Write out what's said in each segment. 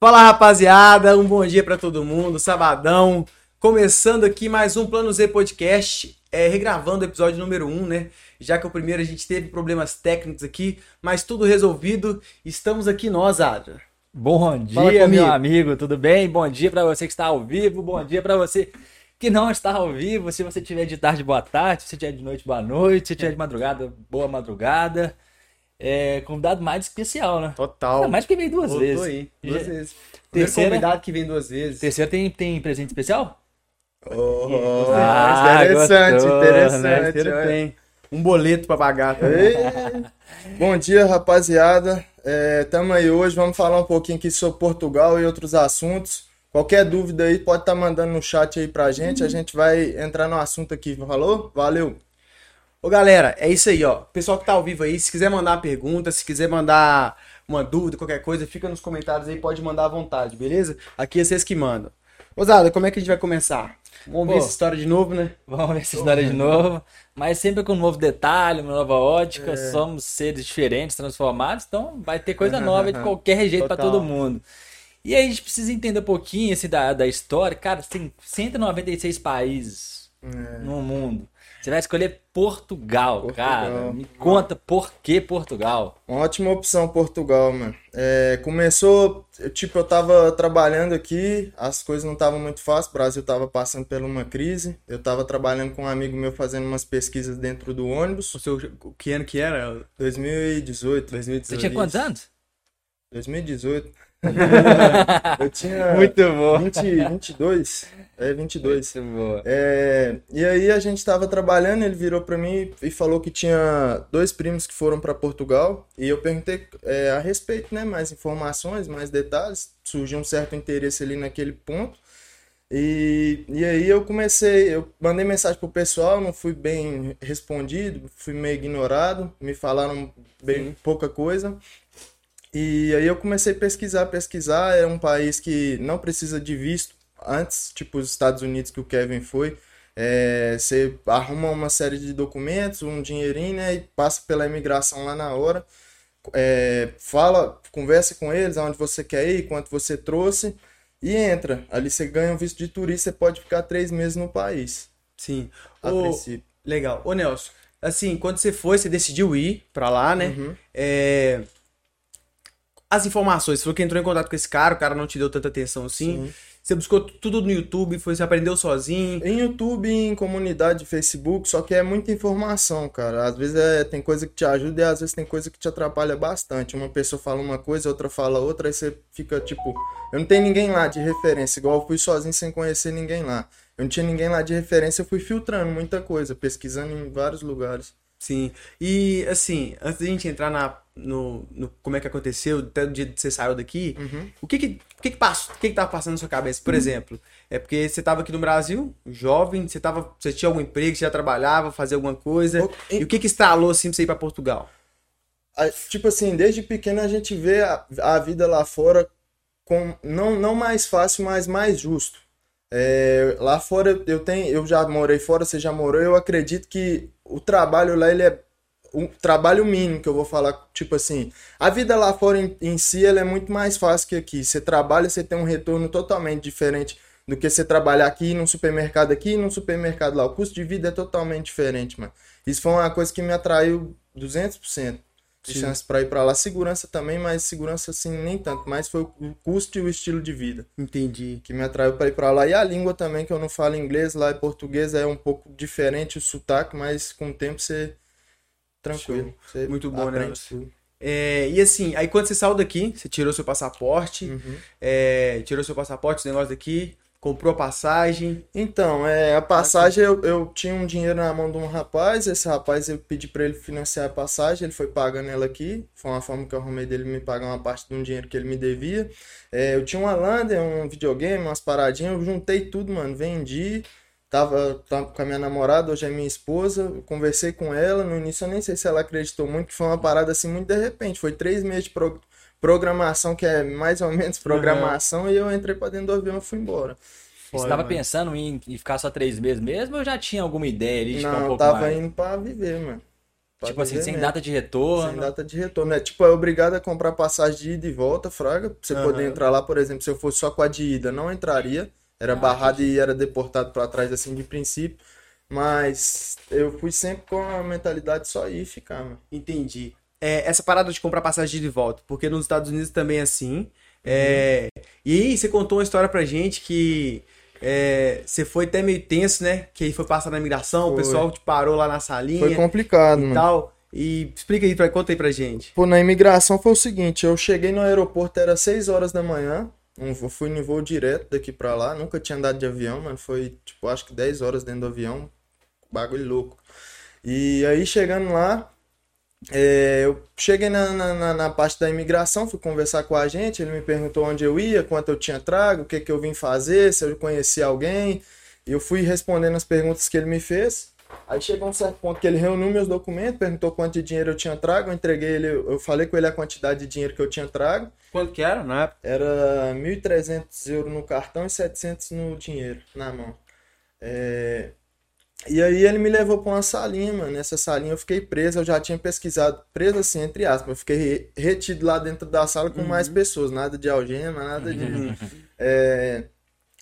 Fala rapaziada, um bom dia para todo mundo, sabadão. Começando aqui mais um Plano Z Podcast, é, regravando o episódio número 1, um, né? Já que o primeiro a gente teve problemas técnicos aqui, mas tudo resolvido. Estamos aqui nós, Adra. Bom dia, meu amigo, tudo bem? Bom dia para você que está ao vivo, bom dia para você que não está ao vivo. Se você tiver de tarde, boa tarde. Se tiver de noite, boa noite. Se tiver de madrugada, boa madrugada. É, convidado mais especial, né? Total. Não, mais que vem duas Voltou vezes. aí, duas Já... vezes. Terceiro convidado que vem duas vezes. Terceiro tem, tem presente especial? Oh, ah, interessante, gostou, interessante. Né? Tem um boleto para pagar também. Bom dia, rapaziada. Estamos é, aí hoje, vamos falar um pouquinho aqui sobre Portugal e outros assuntos. Qualquer dúvida aí, pode estar tá mandando no chat aí pra gente. A gente vai entrar no assunto aqui. Falou? Valeu! Ô galera, é isso aí, ó. Pessoal que tá ao vivo aí, se quiser mandar uma pergunta, se quiser mandar uma dúvida, qualquer coisa, fica nos comentários aí, pode mandar à vontade, beleza? Aqui é vocês que mandam. Osada, como é que a gente vai começar? Vamos Pô, ver essa história de novo, né? Vamos ver essa história de novo. Mas sempre com um novo detalhe, uma nova ótica. É. Somos seres diferentes, transformados, então vai ter coisa nova de qualquer jeito para todo mundo. E aí a gente precisa entender um pouquinho assim, da, da história. Cara, tem 196 países é. no mundo. Você vai escolher Portugal, Portugal, cara. Me conta por que Portugal. Uma ótima opção, Portugal, mano. É, começou, tipo, eu tava trabalhando aqui, as coisas não estavam muito fáceis, o Brasil tava passando por uma crise. Eu tava trabalhando com um amigo meu fazendo umas pesquisas dentro do ônibus. O seu, que ano que era? 2018. 2018. Você tinha quantos anos? 2018. eu tinha Muito bom. 20, 22. É, 22. Muito bom. É, e aí a gente tava trabalhando, ele virou para mim e falou que tinha dois primos que foram para Portugal. E eu perguntei é, a respeito, né? Mais informações, mais detalhes. Surgiu um certo interesse ali naquele ponto. E, e aí eu comecei, eu mandei mensagem pro pessoal, não fui bem respondido, fui meio ignorado, me falaram bem pouca coisa. E aí eu comecei a pesquisar, pesquisar. É um país que não precisa de visto antes, tipo os Estados Unidos que o Kevin foi. É, você arruma uma série de documentos, um dinheirinho, né? E passa pela imigração lá na hora. É, fala, conversa com eles aonde você quer ir, quanto você trouxe e entra. Ali você ganha um visto de turista, você pode ficar três meses no país. Sim. A o... princípio. Legal. Ô Nelson, assim, quando você foi, você decidiu ir pra lá, né? Uhum. É as informações. Você falou que entrou em contato com esse cara, o cara não te deu tanta atenção assim. Sim. Você buscou tudo no YouTube, foi, você aprendeu sozinho? Em YouTube, em comunidade de Facebook, só que é muita informação, cara. Às vezes é, tem coisa que te ajuda e às vezes tem coisa que te atrapalha bastante. Uma pessoa fala uma coisa, outra fala outra, aí você fica tipo. Eu não tenho ninguém lá de referência, igual eu fui sozinho sem conhecer ninguém lá. Eu não tinha ninguém lá de referência, eu fui filtrando muita coisa, pesquisando em vários lugares. Sim. E assim, antes da gente entrar na, no, no como é que aconteceu, até o dia que você saiu daqui, uhum. o que que, o que que passou, o que que tava passando na sua cabeça? Por uhum. exemplo, é porque você tava aqui no Brasil, jovem, você tava, você tinha algum emprego, você já trabalhava, fazia alguma coisa, o, e, e o que que instalou assim pra você ir pra Portugal? tipo assim, desde pequeno a gente vê a, a vida lá fora com não, não mais fácil, mas mais justo. É, lá fora eu tenho, eu já morei fora, você já morou, eu acredito que o trabalho lá ele é o trabalho mínimo que eu vou falar, tipo assim, a vida lá fora em, em si ela é muito mais fácil que aqui. Você trabalha, você tem um retorno totalmente diferente do que você trabalhar aqui num supermercado aqui e num supermercado lá. O custo de vida é totalmente diferente, mano. Isso foi uma coisa que me atraiu 200% de Sim. chance para ir para lá. Segurança também, mas segurança assim nem tanto, mas foi o custo e o estilo de vida. Entendi. Que me atraiu para ir para lá. E a língua também, que eu não falo inglês, lá é português, é um pouco diferente o sotaque, mas com o tempo você tranquilo. Muito bom, né? É, e assim, aí quando você saiu daqui, você tirou seu passaporte, uhum. é, tirou seu passaporte, esse negócio daqui, Comprou a passagem? Então, é, a passagem eu, eu tinha um dinheiro na mão de um rapaz. Esse rapaz eu pedi para ele financiar a passagem, ele foi pagando ela aqui. Foi uma forma que eu arrumei dele me pagar uma parte de um dinheiro que ele me devia. É, eu tinha uma Lander, um videogame, umas paradinhas, eu juntei tudo, mano, vendi. Tava, tava com a minha namorada, hoje é minha esposa. Conversei com ela. No início eu nem sei se ela acreditou muito, que foi uma parada assim muito de repente. Foi três meses de pro programação, que é mais ou menos programação, uhum. e eu entrei pra dentro do avião e fui embora. Você estava pensando em, em, ficar só três meses mesmo ou já tinha alguma ideia ali de Não, um pouco tava mais? indo pra viver, mano. Tipo assim, sem mesmo. data de retorno. Sem data de retorno, né? Tipo, é obrigado a comprar passagem de ida e volta, fraga. Pra você uhum. poder entrar lá, por exemplo, se eu fosse só com a de ida, não entraria. Era ah, barrado e era deportado para trás, assim, de princípio. Mas eu fui sempre com a mentalidade só ir e ficar, mano. Entendi. É, essa parada de comprar passagem de volta, porque nos Estados Unidos também é assim. É... E aí, você contou uma história pra gente que é, você foi até meio tenso, né? Que aí foi passar na migração, foi. o pessoal te parou lá na salinha. Foi complicado, e mano. tal. E explica aí, pra, conta aí pra gente. Pô, na imigração foi o seguinte, eu cheguei no aeroporto, era 6 horas da manhã, eu fui no voo direto daqui pra lá, nunca tinha andado de avião, mano, foi, tipo, acho que 10 horas dentro do avião, bagulho louco. E aí, chegando lá, é, eu cheguei na, na, na, parte da imigração, fui conversar com a gente, ele me perguntou onde eu ia, quanto eu tinha trago, o que, que eu vim fazer, se eu conhecia alguém. E eu fui respondendo as perguntas que ele me fez. Aí chegou um certo ponto que ele reuniu meus documentos, perguntou quanto de dinheiro eu tinha trago, eu entreguei ele, eu falei com ele a quantidade de dinheiro que eu tinha trago. Quanto que era, né? Era 1.300 euros no cartão e 700 no dinheiro, na mão. É, e aí ele me levou pra uma salinha, mano. Nessa salinha eu fiquei preso, eu já tinha pesquisado, preso assim, entre aspas. Eu fiquei retido lá dentro da sala com uhum. mais pessoas, nada de algema, nada de. Uhum. É...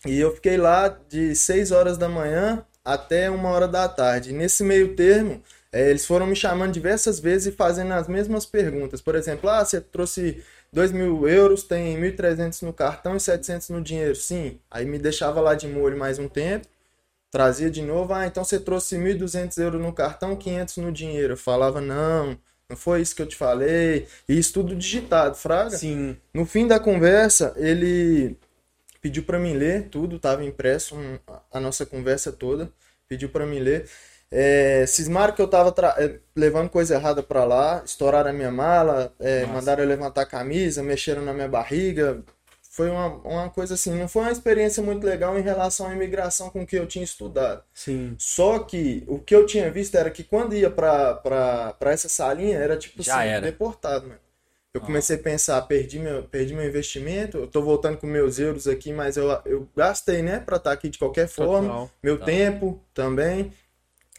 E eu fiquei lá de 6 horas da manhã até uma hora da tarde. Nesse meio termo, é, eles foram me chamando diversas vezes e fazendo as mesmas perguntas. Por exemplo, ah, você trouxe 2 mil euros, tem 1.300 no cartão e 700 no dinheiro. Sim. Aí me deixava lá de molho mais um tempo trazia de novo, ah, então você trouxe 1.200 euros no cartão, 500 no dinheiro. Eu falava, não, não foi isso que eu te falei. E isso tudo digitado, fraga. Sim. No fim da conversa, ele pediu para mim ler tudo, tava impresso um, a nossa conversa toda, pediu para mim ler. É, cismaram que eu tava é, levando coisa errada para lá, estouraram a minha mala, é, mandaram eu levantar a camisa, mexeram na minha barriga, foi uma, uma coisa assim, não foi uma experiência muito legal em relação à imigração com que eu tinha estudado. Sim. Só que o que eu tinha visto era que quando ia pra, essa salinha, era tipo Já assim, era. deportado, mano. Eu comecei a pensar, perdi meu, perdi meu investimento, eu tô voltando com meus euros aqui, mas eu, eu gastei, né, pra estar tá aqui de qualquer forma. Total. Meu Total. tempo também.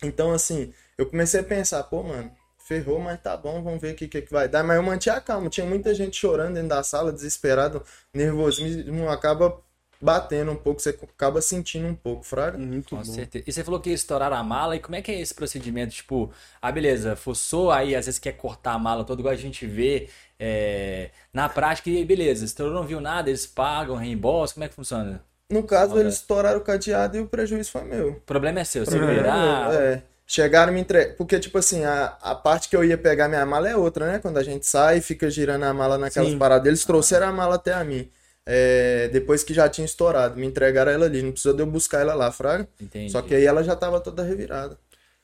Então, assim, eu comecei a pensar, pô, mano, ferrou, mas tá bom, vamos ver o que, que, que vai dar. Mas eu mantinha a calma, tinha muita gente chorando dentro da sala, desesperado, nervosismo acaba batendo um pouco, você acaba sentindo um pouco, fraga. Muito Com bom. certeza. E você falou que ia estourar a mala, e como é que é esse procedimento? Tipo, ah, beleza, forçou, aí às vezes quer cortar a mala toda, igual a gente vê é, na prática, e beleza, estourou, não viu nada, eles pagam, reembolso, como é que funciona? No caso, eles estouraram o cadeado e o prejuízo foi meu. O problema é seu, se virar... É, é. Chegaram me entregar. Porque, tipo assim, a, a parte que eu ia pegar minha mala é outra, né? Quando a gente sai e fica girando a mala naquelas Sim. paradas. Eles trouxeram a mala até a mim. É, depois que já tinha estourado. Me entregaram ela ali. Não precisou de eu buscar ela lá, Fraga. Entendi. Só que aí ela já tava toda revirada.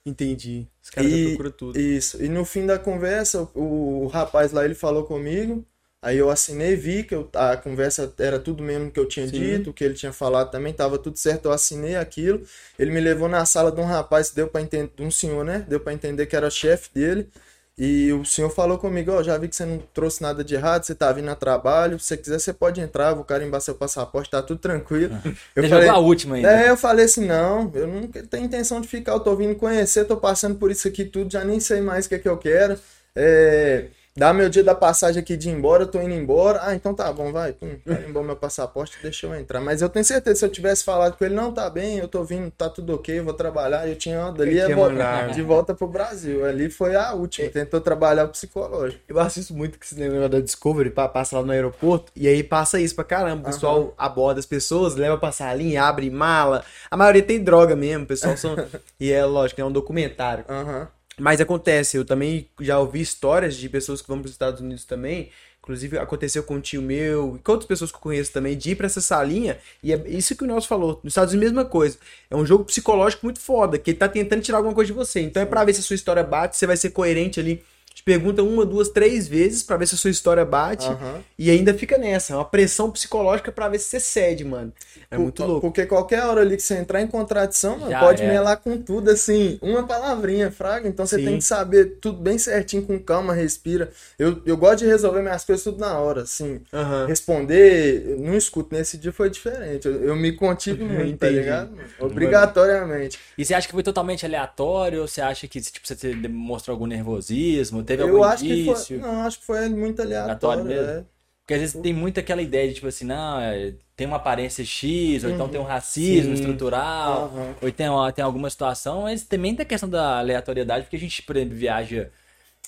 Entendi. Os caras procuram tudo. Isso. E no fim da conversa, o, o rapaz lá, ele falou comigo. Aí eu assinei, vi que eu, a conversa era tudo mesmo que eu tinha Sim. dito, que ele tinha falado também, tava tudo certo, eu assinei aquilo. Ele me levou na sala de um rapaz, deu para entender, de um senhor, né? Deu para entender que era chefe dele. E o senhor falou comigo, ó, oh, já vi que você não trouxe nada de errado, você tá vindo a trabalho, se você quiser você pode entrar, vou carimbar seu passaporte, tá tudo tranquilo. Eu falei, a última ainda. É, eu falei assim, não, eu não tenho intenção de ficar, eu tô vindo conhecer, tô passando por isso aqui tudo, já nem sei mais o que é que eu quero. É... Dá meu dia da passagem aqui de ir embora, eu tô indo embora. Ah, então tá bom, vai. Pum, embora meu passaporte, deixa eu entrar. Mas eu tenho certeza, se eu tivesse falado com ele, não, tá bem, eu tô vindo, tá tudo ok, eu vou trabalhar. Eu tinha dali é volta, de volta pro Brasil. Ali foi a última, tentou trabalhar o psicológico. Eu assisto muito que esse negócio da Discovery, passa lá no aeroporto, e aí passa isso pra caramba. O pessoal uhum. aborda as pessoas, leva pra salinha, abre mala. A maioria tem droga mesmo, o pessoal são. e é lógico, é um documentário. Aham. Uhum. Mas acontece, eu também já ouvi histórias de pessoas que vão para os Estados Unidos também. Inclusive aconteceu com um tio meu e com outras pessoas que eu conheço também, de ir para essa salinha. E é isso que o Nelson falou. Nos Estados Unidos, mesma coisa. É um jogo psicológico muito foda, que ele tá tentando tirar alguma coisa de você. Então é para ver se a sua história bate, você vai ser coerente ali. Te pergunta uma, duas, três vezes para ver se a sua história bate. Uhum. E ainda fica nessa, uma pressão psicológica para ver se você cede, mano. É Por, muito louco. Porque qualquer hora ali que você entrar em contradição, mano, pode é. melar com tudo, assim, uma palavrinha, fraga. Então você Sim. tem que saber tudo bem certinho, com calma, respira. Eu, eu gosto de resolver minhas coisas tudo na hora, assim. Uhum. Responder, não escuto. Nesse dia foi diferente. Eu, eu me contive muito, tá ligado? Obrigatoriamente. E você acha que foi totalmente aleatório? Ou você acha que tipo, você demonstrou algum nervosismo? Teve eu algum acho indício? Que foi, não, acho que foi muito aleatório. mesmo? É. Porque às vezes tem muito aquela ideia de, tipo assim, não, é, tem uma aparência X, ou então tem um uhum. racismo Sim. estrutural, uhum. ou tem, tem alguma situação, mas também tem a questão da aleatoriedade, porque a gente, por exemplo, viaja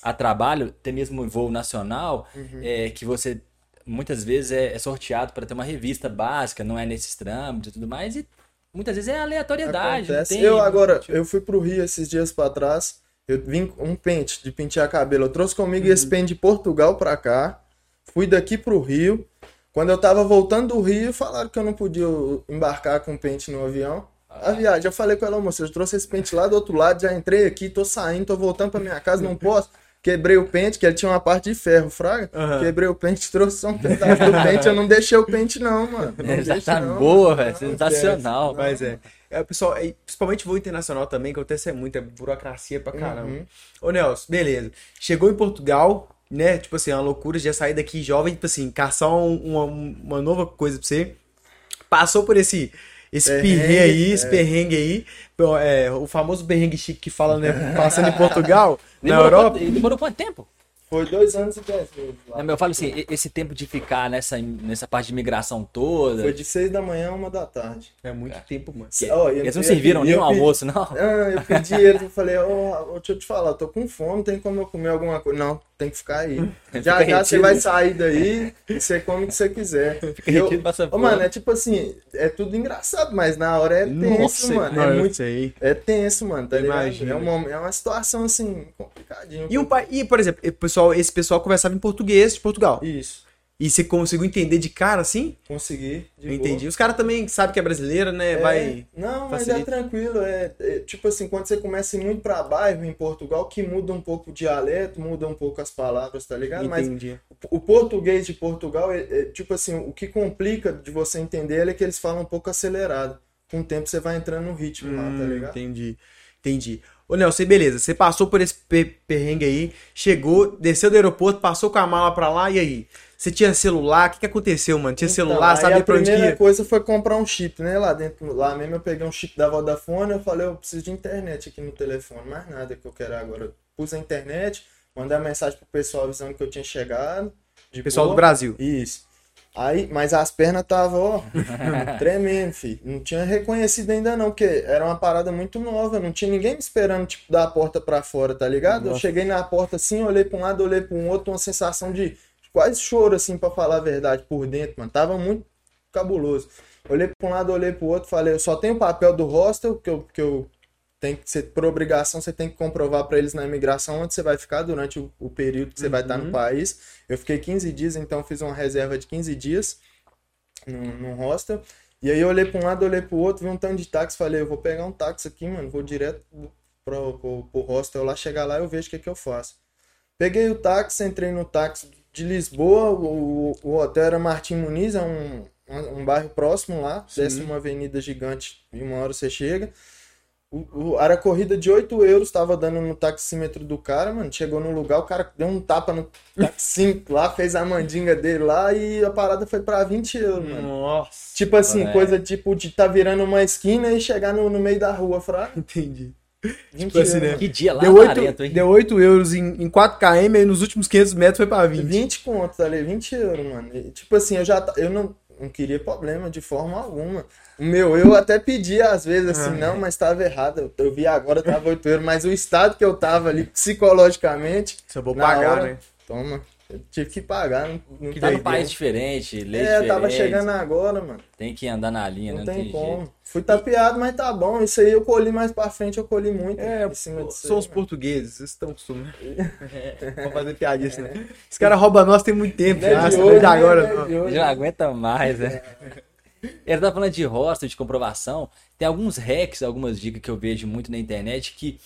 a trabalho, até mesmo voo nacional, uhum. é, que você muitas vezes é, é sorteado para ter uma revista básica, não é nesses trâmites e tudo mais, e muitas vezes é aleatoriedade. Tem, eu agora, tipo... eu fui pro Rio esses dias para trás, eu vim um pente de pentear cabelo, eu trouxe comigo uhum. esse pente de Portugal para cá, Fui daqui pro Rio. Quando eu tava voltando do Rio, falaram que eu não podia embarcar com pente no avião. A viagem, eu falei com ela, moça, eu trouxe esse pente lá do outro lado, já entrei aqui, tô saindo, tô voltando pra minha casa, não posso. Quebrei o pente, que ele tinha uma parte de ferro, fraga. Uhum. Quebrei o pente, trouxe só um pedaço do pente. Eu não deixei o pente, não, mano. Não é, tá não, boa, velho. Sensacional. Não, mas é. É. Pessoal, é, principalmente voo internacional também, que acontece muito, é burocracia pra caramba. Uhum. Ô, Nelson, beleza. Chegou em Portugal, né? Tipo assim, é uma loucura já sair daqui jovem, tipo assim, caçar uma, uma nova coisa pra você. Passou por esse esse perrengue aí, esse é. perrengue aí, é, o famoso perrengue chique que fala, né, passando em Portugal, na Europa. demorou quanto tempo? Foi dois anos e dez meses. Lá. Eu falo assim, esse tempo de ficar nessa, nessa parte de imigração toda. Foi de seis da manhã a uma da tarde. É muito é. tempo, mano. Que, oh, eles não serviram nem um almoço, não? Ah, eu pedi eles, eu falei, oh, deixa eu te falar, eu tô com fome, tem como eu comer alguma coisa? Não, tem que ficar aí. já já você vai sair daí você come o que você quiser. Fica eu, oh, mano, é tipo assim, é tudo engraçado, mas na hora é tenso, Nossa, mano. É, muito, é tenso, mano, tá Imagina. É uma, é uma situação assim, complicadinha. E, um, e, por exemplo, pessoal, esse pessoal conversava em português de Portugal. Isso. E você conseguiu entender de cara assim? Consegui. Eu entendi. Boa. Os caras também sabem que é brasileiro, né? É, Vai. Não, mas é tranquilo. É, é, tipo assim, quando você começa a ir muito pra bairro em Portugal, que muda um pouco o dialeto, muda um pouco as palavras, tá ligado? Entendi. Mas o, o português de Portugal, é, é, tipo assim, o que complica de você entender é que eles falam um pouco acelerado. Com o tempo você vai entrando no ritmo hum, lá, tá hum, ligado? Entendi. Entendi. Ô, Nelson, beleza. Você passou por esse perrengue aí, chegou, desceu do aeroporto, passou com a mala pra lá, e aí? Você tinha celular? O que, que aconteceu, mano? Tinha então, celular, sabe pra onde A primeira coisa foi comprar um chip, né? Lá dentro, lá mesmo eu peguei um chip da Vodafone, eu falei, eu preciso de internet aqui no telefone, mais nada que eu quero agora. pus a internet, mandei a mensagem pro pessoal avisando que eu tinha chegado. De pessoal boa. do Brasil. Isso. Aí, mas as pernas estavam, ó, tremendo, filho. Não tinha reconhecido ainda não, porque era uma parada muito nova, não tinha ninguém me esperando, tipo, dar a porta pra fora, tá ligado? Nossa. Eu cheguei na porta assim, olhei pra um lado, olhei pra um outro, uma sensação de quase choro, assim, para falar a verdade, por dentro, mano. Tava muito cabuloso. Olhei pra um lado, olhei pro outro, falei, eu só tenho o papel do hostel, que eu, que eu tenho que ser, por obrigação, você tem que comprovar para eles na imigração onde você vai ficar durante o, o período que você uhum. vai estar no país. Eu fiquei 15 dias, então fiz uma reserva de 15 dias no, hostel. E aí eu olhei pra um lado, olhei pro outro, vi um tanto de táxi, falei, eu vou pegar um táxi aqui, mano, vou direto pro, pro, pro hostel lá, chegar lá eu vejo o que, que eu faço. Peguei o táxi, entrei no táxi de Lisboa, o, o hotel era Martim Muniz, é um, um bairro próximo lá, Sim. desce uma avenida gigante e uma hora você chega. O, o, era corrida de 8 euros, tava dando no taxímetro do cara, mano. Chegou no lugar, o cara deu um tapa no taxímetro lá, fez a mandinga dele lá e a parada foi pra 20 euros, mano. Nossa. Tipo assim, é. coisa tipo de tá virando uma esquina e chegar no, no meio da rua, fraco. Entendi. Tipo assim, né? Que dia lá deu 8, hein? Deu 8 euros em, em 4 km e nos últimos 500 metros foi pra 20. 20 contos ali, 20 euros, mano. E, tipo assim, eu já eu não, não queria problema de forma alguma. O meu, eu até pedi às vezes assim, ah, não, mas tava errado. Eu, eu vi agora, tava 8 euros, mas o estado que eu tava ali psicologicamente. Se eu vou pagar, hora, né? Toma. Eu tive que pagar. Não, não tá num país diferente, lei é, diferente. tava chegando agora, mano. Tem que andar na linha, não, não tem, tem como. Jeito. Fui tapeado, mas tá bom. Isso aí eu colhi mais pra frente, eu colhi muito. É, são os portugueses, vocês estão acostumados. é, vou fazer piadinha, né? Esse cara rouba nós tem muito tempo. É de, hoje, de agora, não. Já aguenta mais, né? Ele tá falando de roster, de comprovação. Tem alguns hacks, algumas dicas que eu vejo muito na internet que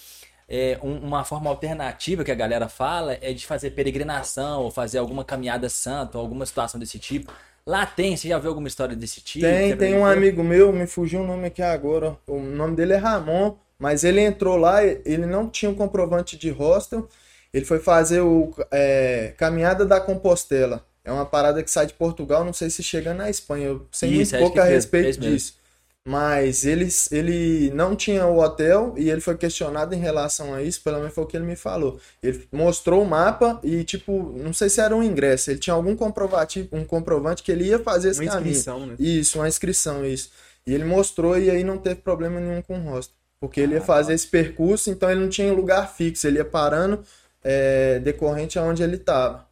é, um, uma forma alternativa que a galera fala é de fazer peregrinação ou fazer alguma caminhada santa ou alguma situação desse tipo. Lá tem, você já viu alguma história desse tipo? Tem, tem um amigo meu, me fugiu o nome aqui agora. O nome dele é Ramon, mas ele entrou lá, ele não tinha um comprovante de hostel. Ele foi fazer o é, Caminhada da Compostela. É uma parada que sai de Portugal, não sei se chega na Espanha. Eu sei Isso, muito pouco a respeito disso. Mas ele, ele não tinha o hotel e ele foi questionado em relação a isso, pelo menos foi o que ele me falou. Ele mostrou o mapa e, tipo, não sei se era um ingresso, ele tinha algum comprovativo, um comprovante que ele ia fazer esse uma caminho. Inscrição, né? Isso, uma inscrição, isso. E ele mostrou e aí não teve problema nenhum com o rosto. Porque ele ia ah, fazer tá. esse percurso, então ele não tinha lugar fixo, ele ia parando é, decorrente aonde ele estava.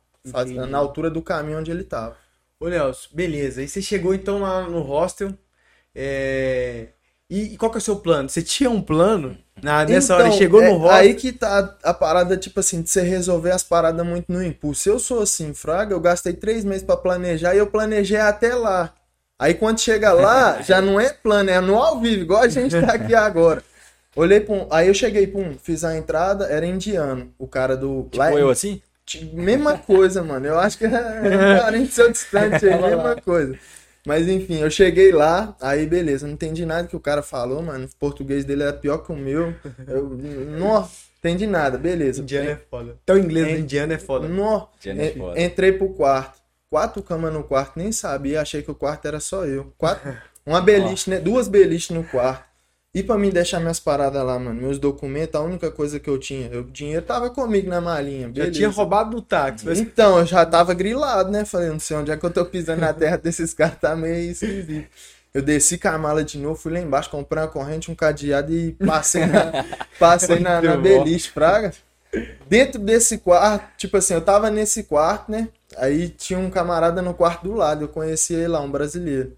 Na altura do caminho onde ele estava. Ô, Nelson, beleza. Aí você chegou então lá no hostel é... E, e, qual que é o seu plano? Você tinha um plano? Na, nessa então, hora chegou é, no rock? Aí que tá a parada, tipo assim, de você resolver as paradas muito no impulso. Eu sou assim, Fraga, eu gastei três meses para planejar e eu planejei até lá. Aí quando chega lá, já não é plano, é no ao vivo, igual a gente tá aqui agora. Olhei pra um, Aí eu cheguei, pum, fiz a entrada, era indiano. O cara do. Tipo lá, eu assim? Mesma coisa, mano. Eu acho que é parente seu distante aí, mesma coisa. Mas enfim, eu cheguei lá, aí beleza, não entendi nada que o cara falou, mano. O português dele era pior que o meu. Eu, não entendi nada, beleza. Indiano é foda. Então inglês do indiano é foda. Não, é foda. Entrei pro quarto. Quatro camas no quarto, nem sabia, achei que o quarto era só eu. Quatro, uma beliche, né? Duas beliches no quarto. E pra mim deixar minhas paradas lá, mano, meus documentos, a única coisa que eu tinha, o dinheiro tava comigo na malinha. Beleza. Já tinha roubado do táxi. Mas... Então, eu já tava grilado, né? Falei, não sei onde é que eu tô pisando na terra desses caras, tá meio esquisito. Eu desci com a mala de novo, fui lá embaixo, comprei uma corrente, um cadeado e passei na, passei na, na beliche, praga. Dentro desse quarto, tipo assim, eu tava nesse quarto, né? Aí tinha um camarada no quarto do lado, eu conheci ele lá, um brasileiro.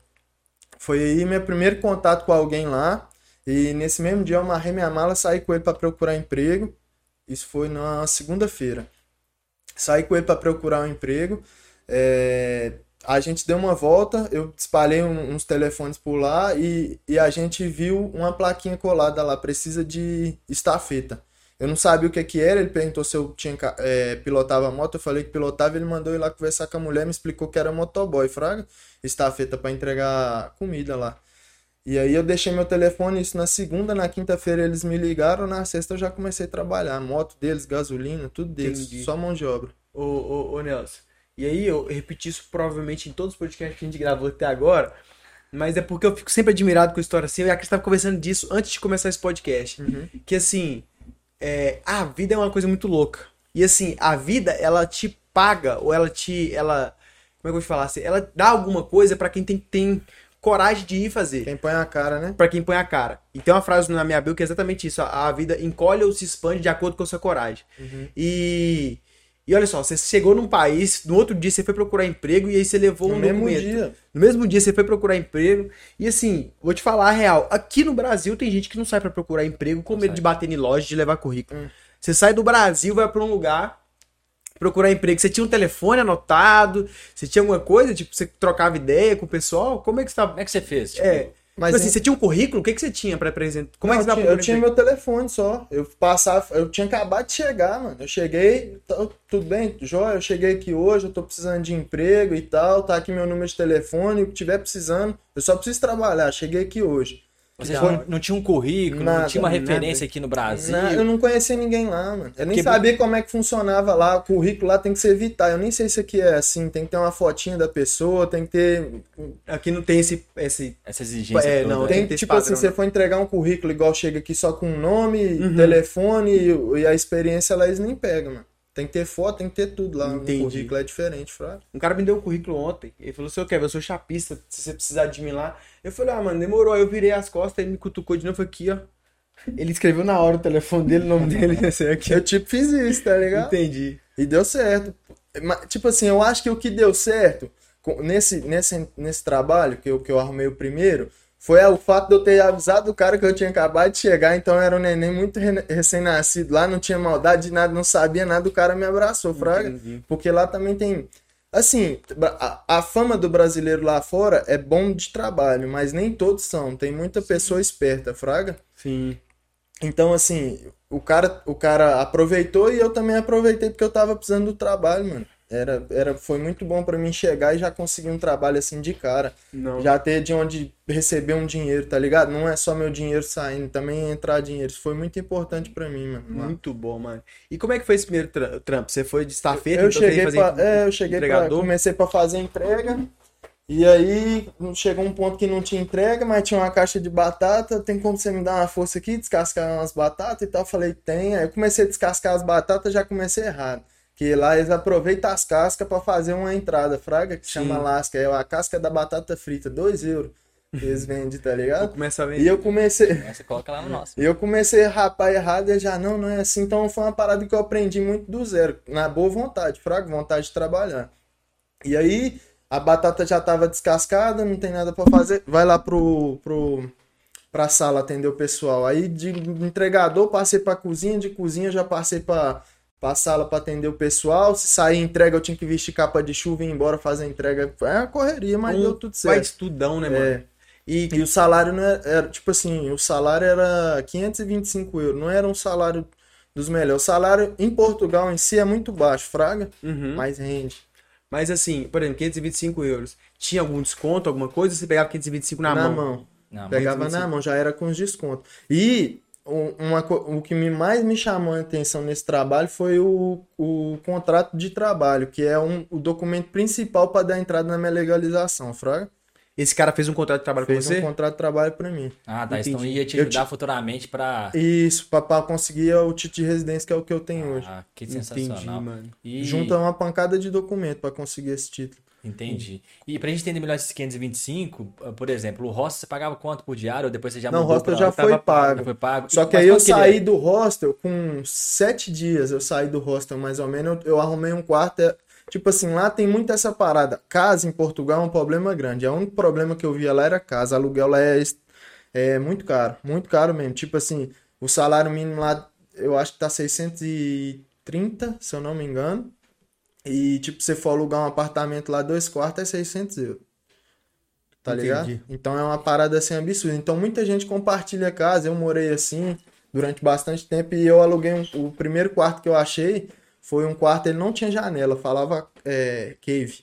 Foi aí meu primeiro contato com alguém lá. E nesse mesmo dia eu amarrei minha mala, saí com ele para procurar emprego. Isso foi na segunda-feira. Saí com ele para procurar um emprego. É... A gente deu uma volta, eu espalhei uns telefones por lá e, e a gente viu uma plaquinha colada lá, precisa de estafeta. Eu não sabia o que que era, ele perguntou se eu tinha é, pilotava moto, eu falei que pilotava, ele mandou ir lá conversar com a mulher, me explicou que era motoboy, fraga, estafeta para entregar comida lá. E aí eu deixei meu telefone, isso na segunda, na quinta-feira eles me ligaram, na sexta eu já comecei a trabalhar. Moto deles, gasolina, tudo deles, Entendi. só mão de obra. Ô, ô, ô, Nelson, e aí eu repeti isso provavelmente em todos os podcasts que a gente gravou até agora, mas é porque eu fico sempre admirado com a história assim, eu já estava conversando disso antes de começar esse podcast. Uhum. Que assim, é, a vida é uma coisa muito louca. E assim, a vida, ela te paga, ou ela te. ela Como é que eu vou te falar assim? Ela dá alguma coisa para quem tem, tem coragem de ir fazer. Quem põe a cara, né? Para quem põe a cara. E tem uma frase na minha bio que é exatamente isso: a vida encolhe ou se expande de acordo com a sua coragem. Uhum. E. E olha só, você chegou num país, no outro dia você foi procurar emprego e aí você levou no um mesmo documento. Dia. No mesmo dia você foi procurar emprego. E assim, vou te falar a real. Aqui no Brasil tem gente que não sai para procurar emprego com não medo sai. de bater em loja, de levar currículo. Hum. Você sai do Brasil, vai para um lugar procurar emprego, você tinha um telefone anotado, você tinha alguma coisa, tipo, você trocava ideia com o pessoal? Como é que você tava... Como é que você fez? Tipo... É. Mas assim, você tinha um currículo? O que, que você tinha para apresentar? Como não, é que você eu tinha, eu tinha meu telefone só. Eu passava, eu tinha acabado de chegar, mano. Eu cheguei, tudo bem, Jóia, eu cheguei aqui hoje, eu tô precisando de emprego e tal, tá aqui meu número de telefone, o que tiver precisando, eu só preciso trabalhar, cheguei aqui hoje. Você não, não, tinha um currículo, nada, não tinha uma referência nada. aqui no Brasil? Nada, eu não conhecia ninguém lá, mano. Eu nem Porque... sabia como é que funcionava lá. O currículo lá tem que ser vital. Eu nem sei se aqui é assim. Tem que ter uma fotinha da pessoa, tem que ter. Aqui não tem esse. esse... Essa exigência. É, não, tem, tem tipo assim, você for entregar um currículo igual chega aqui só com nome, uhum. telefone e, e, a experiência lá eles nem pegam, mano. Tem que ter foto, tem que ter tudo lá. Entendi. O currículo é diferente, fraco. Um cara me deu um currículo ontem. Ele falou: seu Kevin, eu sou chapista. Se você precisar de mim lá. Eu falei: ah, mano, demorou. Aí eu virei as costas, ele me cutucou de novo aqui, ó. Ele escreveu na hora o telefone dele, o nome dele, esse aqui. Eu tipo fiz isso, tá ligado? Entendi. E deu certo. Mas, tipo assim, eu acho que o que deu certo nesse, nesse, nesse trabalho que eu, que eu arrumei o primeiro foi o fato de eu ter avisado o cara que eu tinha acabado de chegar, então era um neném muito recém-nascido lá, não tinha maldade de nada, não sabia nada, o cara me abraçou, fraga. Entendi. Porque lá também tem. Assim, a, a, fama do brasileiro lá fora é bom de trabalho, mas nem todos são. Tem muita pessoa esperta, fraga. Sim. Então, assim, o cara, o cara aproveitou e eu também aproveitei porque eu tava precisando do trabalho, mano. Era, era, foi muito bom para mim chegar e já conseguir um trabalho assim de cara. Não. Já ter de onde receber um dinheiro, tá ligado? Não é só meu dinheiro saindo, também entrar dinheiro. Isso foi muito importante para mim, mano. Muito bom, mano. E como é que foi esse primeiro trampo? Você foi de estafeta? Eu, então cheguei pra, é, eu cheguei pra, comecei para fazer entrega. E aí chegou um ponto que não tinha entrega, mas tinha uma caixa de batata. Tem como você me dar uma força aqui, descascar umas batatas e tal? falei, tem. Aí eu comecei a descascar as batatas, já comecei errado. Que lá eles aproveitam as cascas para fazer uma entrada, fraga, que Sim. chama lasca. É a casca da batata frita, 2 euros. Eles vendem, tá ligado? Começa a vender. E eu comecei. Você coloca lá no nosso. E eu comecei a rapar errado e já, não, não é assim. Então foi uma parada que eu aprendi muito do zero. Na boa vontade, fraga, vontade de trabalhar. E aí, a batata já tava descascada, não tem nada para fazer. Vai lá pro, pro, pra sala atender o pessoal. Aí de entregador passei pra cozinha, de cozinha já passei pra pra sala pra atender o pessoal. Se sair entrega, eu tinha que vestir capa de chuva e ir embora fazer a entrega. É uma correria, mas um deu tudo certo. Vai estudão, né, mano? É. E, e o salário não era, era, tipo assim, o salário era 525 euros, não era um salário dos melhores. O salário em Portugal em si é muito baixo, fraga, uhum. mas rende. Mas assim, por exemplo, 525 euros. Tinha algum desconto, alguma coisa? Ou você pegava 525 na, na mão? mão? Na mão. Pegava 525. na mão, já era com os descontos. E uma, o que mais me chamou a atenção nesse trabalho foi o, o contrato de trabalho, que é um, o documento principal para dar entrada na minha legalização, Fraga. Esse cara fez um contrato de trabalho fez com você? Fez um contrato de trabalho para mim. Ah, tá. Entendi. Então ia te ajudar te... futuramente para Isso, para conseguir o título de residência que é o que eu tenho ah, hoje. Ah, que sensacional. Entendi, mano. E... Junta uma pancada de documento para conseguir esse título. Entendi. E pra gente entender melhor esses 525, ah, por exemplo, o hostel você pagava quanto por diário ou depois você já Não, o hostel já foi pago. Já foi pago. Só que aí eu saí é? do hostel com sete dias, eu saí do hostel mais ou menos, eu, eu arrumei um quarto, é, tipo assim, lá tem muito essa parada. Casa em Portugal é um problema grande. O único problema que eu via lá era casa. Aluguel lá é, é muito caro, muito caro mesmo. Tipo assim, o salário mínimo lá, eu acho que tá 630, se eu não me engano. E, tipo, você for alugar um apartamento lá, dois quartos, é 600 euros. Tá Entendi. ligado? Então é uma parada assim absurda. Então muita gente compartilha casa. Eu morei assim durante bastante tempo e eu aluguei um, o primeiro quarto que eu achei foi um quarto, ele não tinha janela, falava é, cave,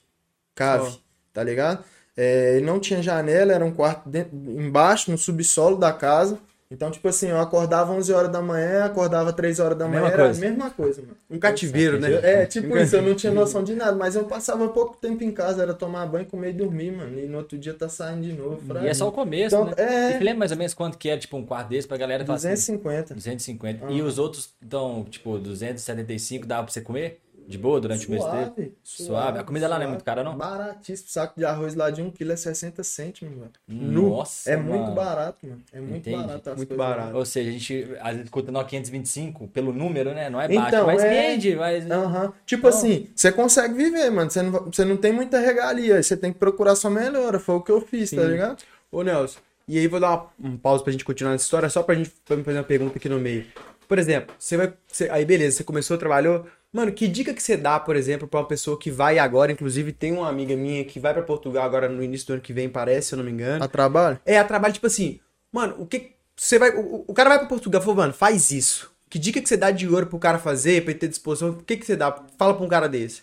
cave, oh. tá ligado? É, ele não tinha janela, era um quarto dentro, embaixo, no subsolo da casa. Então, tipo assim, eu acordava 11 horas da manhã, acordava 3 horas da manhã, mesma era coisa. a mesma coisa, mano. Um cativeiro, né? É, tipo isso, eu não tinha noção de nada, mas eu passava pouco tempo em casa, era tomar banho, comer e dormir, mano. E no outro dia tá saindo de novo. E é só o começo, então, né? É... E lembra mais ou menos quanto que é, tipo, um quarto desse pra galera? 250. Assim, 250. E os outros, então, tipo, 275 dava pra você comer? De boa durante suave, o mês inteiro? Suave. suave. A comida suave. lá não é muito cara, não? Baratíssimo. Saco de arroz lá de 1 kg é 60 cêntimos, mano. Nossa. É mano. muito barato, mano. É muito Entendi. barato. muito barato. Lá. Ou seja, a gente às vezes escuta 525 pelo número, né? Não é baixo, então, mas é... vende. Mas... Uhum. Tipo então... assim, você consegue viver, mano. Você não, você não tem muita regalia. Você tem que procurar sua melhora. Foi o que eu fiz, tá Sim. tá ligado? Ô, Nelson. E aí vou dar uma, um pausa pra gente continuar essa história, só pra gente pra me fazer uma pergunta aqui no meio. Por exemplo, você vai. Você, aí beleza, você começou, trabalhou. Mano, que dica que você dá, por exemplo, pra uma pessoa que vai agora, inclusive tem uma amiga minha que vai para Portugal agora no início do ano que vem, parece, se eu não me engano. A trabalho? É, a trabalho, tipo assim, mano, o que. Você vai. O, o cara vai pra Portugal falou, mano, faz isso. Que dica que você dá de ouro pro cara fazer, pra ele ter disposição? O que, que você dá? Fala pra um cara desse.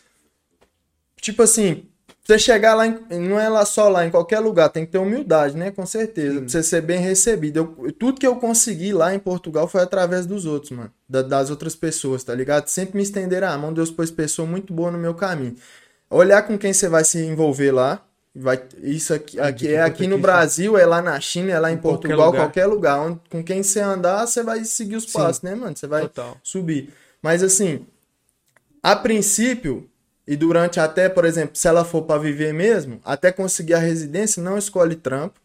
Tipo assim, você chegar lá, em, não é lá só lá, em qualquer lugar, tem que ter humildade, né? Com certeza. Sim. Pra você ser bem recebido. Eu, tudo que eu consegui lá em Portugal foi através dos outros, mano. Da, das outras pessoas, tá ligado? Sempre me estender a mão, Deus pôs pessoa muito boa no meu caminho. Olhar com quem você vai se envolver lá. Vai, isso aqui, aqui é aqui no Brasil, é lá na China, é lá em, em Portugal, qualquer lugar. Qualquer lugar onde, com quem você andar, você vai seguir os passos, Sim. né, mano? Você vai Total. subir. Mas assim, a princípio, e durante até, por exemplo, se ela for para viver mesmo, até conseguir a residência, não escolhe trampo.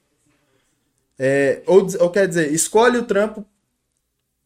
É, ou, ou quer dizer, escolhe o trampo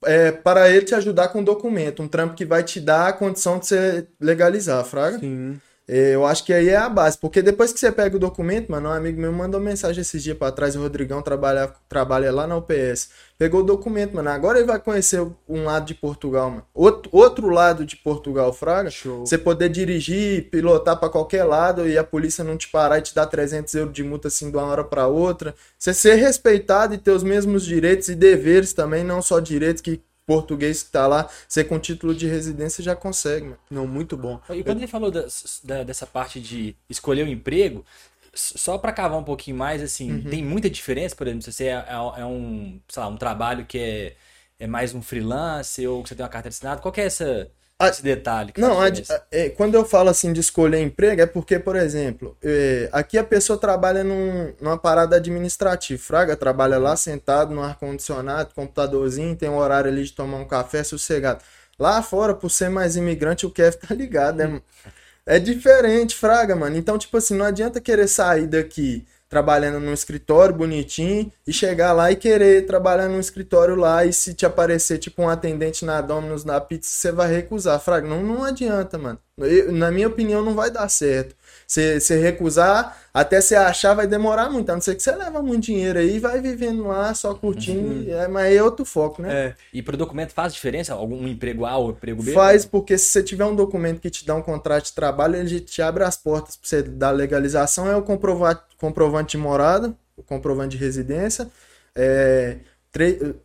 é, para ele te ajudar com documento. Um trampo que vai te dar a condição de você legalizar, Fraga. Sim. Eu acho que aí é a base, porque depois que você pega o documento, mano, um amigo meu mandou mensagem esses dias para trás, o Rodrigão trabalha, trabalha lá na UPS. Pegou o documento, mano. Agora ele vai conhecer um lado de Portugal, mano. Outro, outro lado de Portugal, Fraga. Show. Você poder dirigir, pilotar para qualquer lado e a polícia não te parar e te dar 300 euros de multa assim de uma hora para outra. Você ser respeitado e ter os mesmos direitos e deveres também, não só direitos que português que tá lá, você com título de residência já consegue, mano. Não, muito bom. E quando ele falou da, da, dessa parte de escolher o um emprego, só para cavar um pouquinho mais, assim, uhum. tem muita diferença, por exemplo, se você é, é, é, um, sei lá, um trabalho que é, é mais um freelance ou que você tem uma carta assinada, qual que é essa, a, esse detalhe? não, a, é, quando eu falo assim de escolher emprego, é porque, por exemplo, é, aqui a pessoa trabalha num, numa parada administrativa, fraga, trabalha lá sentado no ar-condicionado, computadorzinho, tem um horário ali de tomar um café sossegado. Lá fora, por ser mais imigrante, o Kev tá ligado, é... É diferente, fraga, mano. Então, tipo assim, não adianta querer sair daqui trabalhando num escritório bonitinho e chegar lá e querer trabalhar num escritório lá e se te aparecer tipo um atendente na Domino's na pizza, você vai recusar, fraga. Não, não adianta, mano. Eu, na minha opinião, não vai dar certo. Você recusar, até você achar, vai demorar muito. A não ser que você leva muito dinheiro aí e vai vivendo lá, só curtindo. Uhum. É, mas é outro foco, né? É. E para o documento faz diferença? Algum emprego A ou emprego B? Faz, porque se você tiver um documento que te dá um contrato de trabalho, ele te abre as portas para você dar legalização. É o comprovante, de morada, o comprovante de residência. É,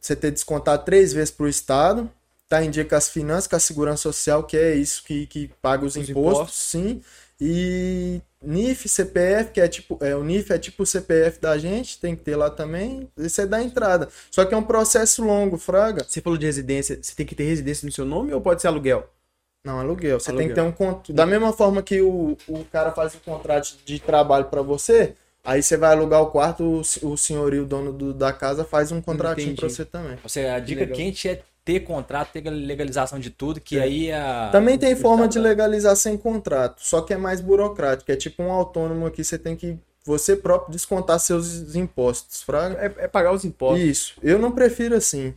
você ter descontado três vezes para o Estado. Tá em dia com as finanças, com a segurança social, que é isso que, que paga os, os impostos, impostos, sim. E NIF, CPF, que é tipo, é, o NIF é tipo o CPF da gente, tem que ter lá também, isso é da entrada. Só que é um processo longo, fraga. Você falou de residência, você tem que ter residência no seu nome ou pode ser aluguel? Não, aluguel. Você aluguel. tem que ter um contrato. Da mesma forma que o, o cara faz o contrato de trabalho para você, aí você vai alugar o quarto, o, o senhorio, o dono do, da casa, faz um contratinho para você também. Ou seja, a dica quente é ter contrato, ter legalização de tudo, que é. aí a... Também tem forma de legalizar sem contrato, só que é mais burocrático. É tipo um autônomo aqui, você tem que você próprio descontar seus impostos, fraga. É, é pagar os impostos. Isso. Eu não prefiro assim.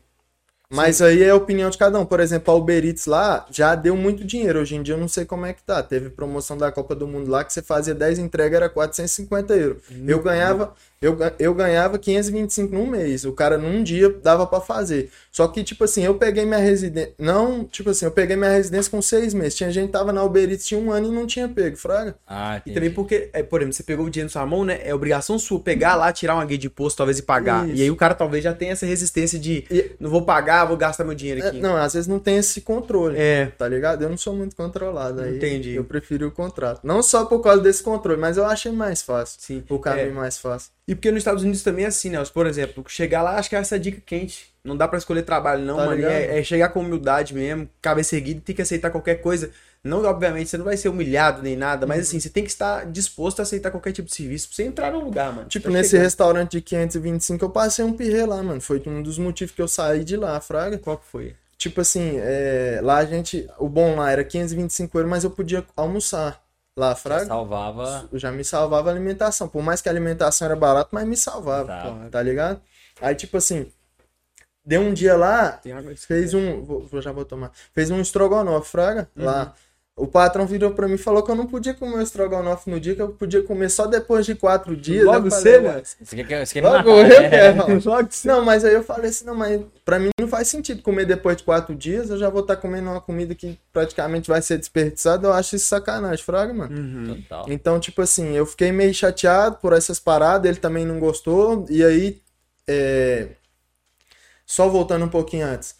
Mas Sim. aí é a opinião de cada um. Por exemplo, a Uber Eats lá já deu muito dinheiro. Hoje em dia eu não sei como é que tá. Teve promoção da Copa do Mundo lá que você fazia 10 entregas, era 450 euros. eu ganhava eu, eu ganhava 525 num mês. O cara num dia dava para fazer. Só que, tipo assim, eu peguei minha residência. Não, tipo assim, eu peguei minha residência com seis meses. Tinha gente que tava na Uber Eats tinha um ano e não tinha pego, Fraga. Ah, entendi. E também porque, é, por exemplo, você pegou o dinheiro na sua mão, né? É obrigação sua pegar lá, tirar uma guia de imposto, talvez e pagar. Isso. E aí o cara talvez já tenha essa resistência de e... não vou pagar, vou gastar meu dinheiro aqui. É, não, às vezes não tem esse controle. É. Tá ligado? Eu não sou muito controlado. Aí Entendi. Eu prefiro o contrato. Não só por causa desse controle, mas eu achei mais fácil. Sim. O caminho é. mais fácil. E porque nos Estados Unidos também é assim, né? Por exemplo, chegar lá, acho que é essa dica quente. Não dá para escolher trabalho, não, tá mano. É, é, chegar com humildade mesmo, cabeça erguida tem que aceitar qualquer coisa. Não, obviamente, você não vai ser humilhado nem nada, mas uhum. assim, você tem que estar disposto a aceitar qualquer tipo de serviço pra você entrar no lugar, mano. Tipo, nesse chegar. restaurante de 525, eu passei um pirrê lá, mano. Foi um dos motivos que eu saí de lá, fraga. Qual que foi? Tipo assim, é, lá a gente. O bom lá era 525 euros, mas eu podia almoçar. Lá, Fraga. Salvava. Já me salvava a alimentação. Por mais que a alimentação era barata, mas me salvava. Tá, tá ligado? Aí, tipo assim, deu um dia lá, fez um. Vou, já vou tomar. Fez um estrogonofe, Fraga, uhum. lá. O patrão virou pra mim e falou que eu não podia comer o estrogonofe no dia, que eu podia comer só depois de quatro dias. Logo você, mano? Você quer, você quer Logo eu é. quero. Logo não, mas aí eu falei assim, não, mas pra mim não faz sentido comer depois de quatro dias, eu já vou estar tá comendo uma comida que praticamente vai ser desperdiçada, eu acho isso sacanagem, fraga, mano. Uhum. Então, tipo assim, eu fiquei meio chateado por essas paradas, ele também não gostou, e aí, é... só voltando um pouquinho antes,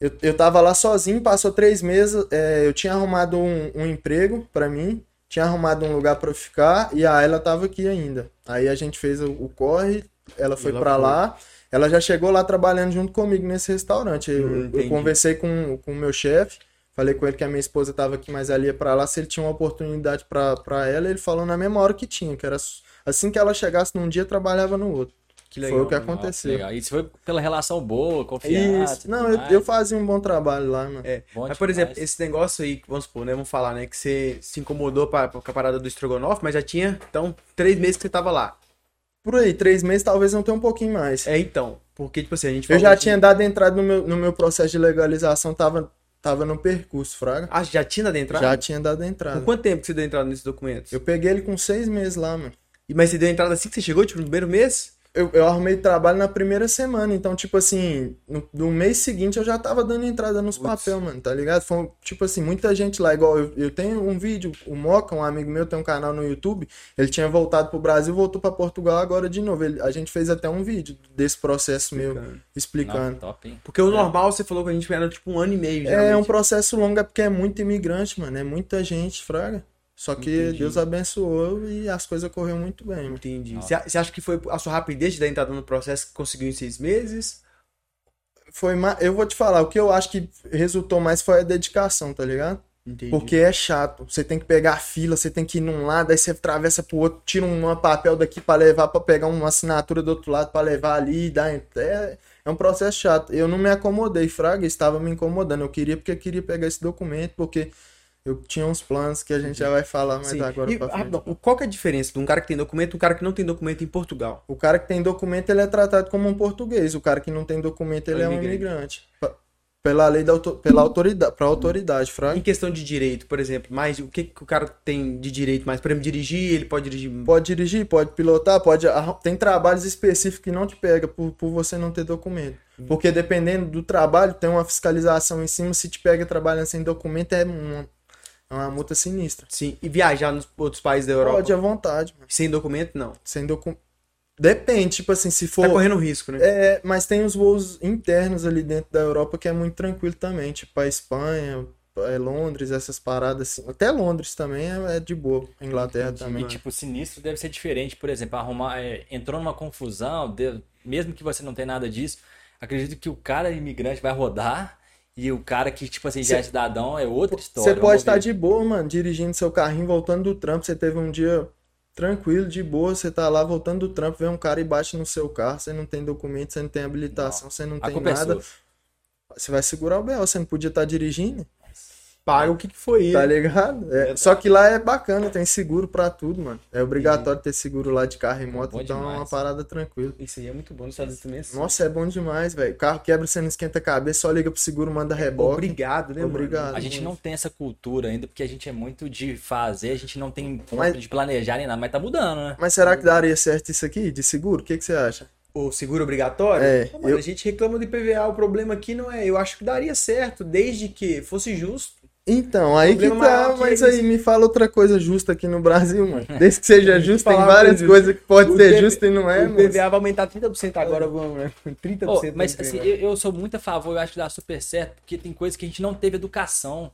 eu, eu tava lá sozinho, passou três meses, é, eu tinha arrumado um, um emprego para mim, tinha arrumado um lugar para ficar e a ela tava aqui ainda. Aí a gente fez o, o corre, ela foi para lá, ela já chegou lá trabalhando junto comigo nesse restaurante. Eu, hum, eu conversei com, com o meu chefe, falei com ele que a minha esposa tava aqui, mas ela ia para lá, se ele tinha uma oportunidade para ela, ele falou na mesma hora que tinha, que era assim que ela chegasse num dia, trabalhava no outro. Que legal, foi o que aconteceu. Legal. Isso foi pela relação boa, confiança. Isso. Não, eu, eu, fazia um bom trabalho lá, mano. É. Bom mas, por exemplo, esse negócio aí, vamos supor, né? Vamos falar, né? Que você se incomodou pra, com a parada do estrogonofe, mas já tinha, então, três meses que você tava lá. Por aí, três meses, talvez não tenha um pouquinho mais. É, então. Porque, tipo assim, a gente Eu já tinha dado entrada no meu, no meu processo de legalização, tava, tava no percurso, Fraga. Ah, já tinha dado entrada? Já tinha dado entrada. Com quanto tempo que você deu entrada nesses documentos? Eu peguei ele com seis meses lá, mano. E, mas você deu entrada assim que você chegou, tipo, no primeiro mês? Eu, eu arrumei trabalho na primeira semana, então, tipo assim, no, no mês seguinte eu já tava dando entrada nos papéis, mano, tá ligado? Foi, tipo assim, muita gente lá, igual eu, eu tenho um vídeo, o Moca, um amigo meu, tem um canal no YouTube, ele tinha voltado pro Brasil, voltou para Portugal agora de novo. Ele, a gente fez até um vídeo desse processo explicando. meu, explicando. Não, top, Porque o normal, você falou que a gente era tipo um ano e meio, geralmente. É um processo longo, é porque é muito imigrante, mano, é muita gente, fraga. Só que Entendi. Deus abençoou e as coisas correram muito bem. Entendi. Você acha que foi a sua rapidez de dar entrada no processo que conseguiu em seis meses? Foi mais. Eu vou te falar, o que eu acho que resultou mais foi a dedicação, tá ligado? Entendi. Porque é chato. Você tem que pegar a fila, você tem que ir num lado, aí você atravessa pro outro, tira um papel daqui para levar, para pegar uma assinatura do outro lado para levar ali, dá. É, é um processo chato. Eu não me acomodei, Fraga, estava me incomodando. Eu queria porque eu queria pegar esse documento, porque eu tinha uns planos que a gente já vai falar mais Sim. agora e, pra frente. Ah, qual que é a diferença de um cara que tem documento e um cara que não tem documento em Portugal? O cara que tem documento, ele é tratado como um português. O cara que não tem documento, ele é, é um imigrante. Pela lei da pela autoridade, pra autoridade, Fraga. Em questão de direito, por exemplo, mais o que, que o cara tem de direito mais? Por exemplo, dirigir, ele pode dirigir? Pode dirigir, pode pilotar, pode. Tem trabalhos específicos que não te pega por, por você não ter documento. Hum. Porque dependendo do trabalho, tem uma fiscalização em cima. Se te pega trabalhando sem documento, é uma é uma multa sinistra. Sim. E viajar nos outros países da Europa? Pode à vontade. Mano. Sem documento, não. Sem documento. Depende, tipo assim, se for. Tá correndo risco, né? É, mas tem os voos internos ali dentro da Europa que é muito tranquilo também. Tipo a Espanha, é Londres, essas paradas assim. Até Londres também é, é de boa. Inglaterra Entendi. também. E tipo, sinistro deve ser diferente, por exemplo, arrumar. É, entrou numa confusão, de, mesmo que você não tenha nada disso, acredito que o cara imigrante vai rodar e o cara que, tipo assim, já é cidadão é outra história. Você pode estar de boa, mano, dirigindo seu carrinho, voltando do trampo. Você teve um dia tranquilo, de boa. Você tá lá voltando do trampo, vem um cara e bate no seu carro. Você não tem documento, você não tem habilitação, não. você não A tem é nada. É você vai segurar o BL, você não podia estar dirigindo paga o que, que foi isso. Tá ligado? É, só que lá é bacana, tem seguro pra tudo, mano. É obrigatório ter seguro lá de carro e moto, então demais. é uma parada tranquila. Isso aí é muito bom nos Estados Unidos também. Nossa, é bom demais, velho. Carro quebra, você não esquenta a cabeça, só liga pro seguro, manda reboque. Obrigado, né, Obrigado. Mano? A gente não tem essa cultura ainda, porque a gente é muito de fazer, a gente não tem ponto mas... de planejar nem nada, mas tá mudando, né? Mas será que daria certo isso aqui, de seguro? O que, que você acha? o seguro obrigatório? É, Pô, eu... A gente reclama de PVA, o problema aqui não é. Eu acho que daria certo, desde que fosse justo então, aí que tá, mas aí me fala outra coisa justa aqui no Brasil, mano. Desde que seja justo, tem várias coisas que pode ser justa e não é, O PVA vai aumentar 30% agora, vamos, né? 30%. Oh, mas assim, eu, eu, sou muito a favor, eu acho que dá super certo, porque tem coisas que a gente não teve educação.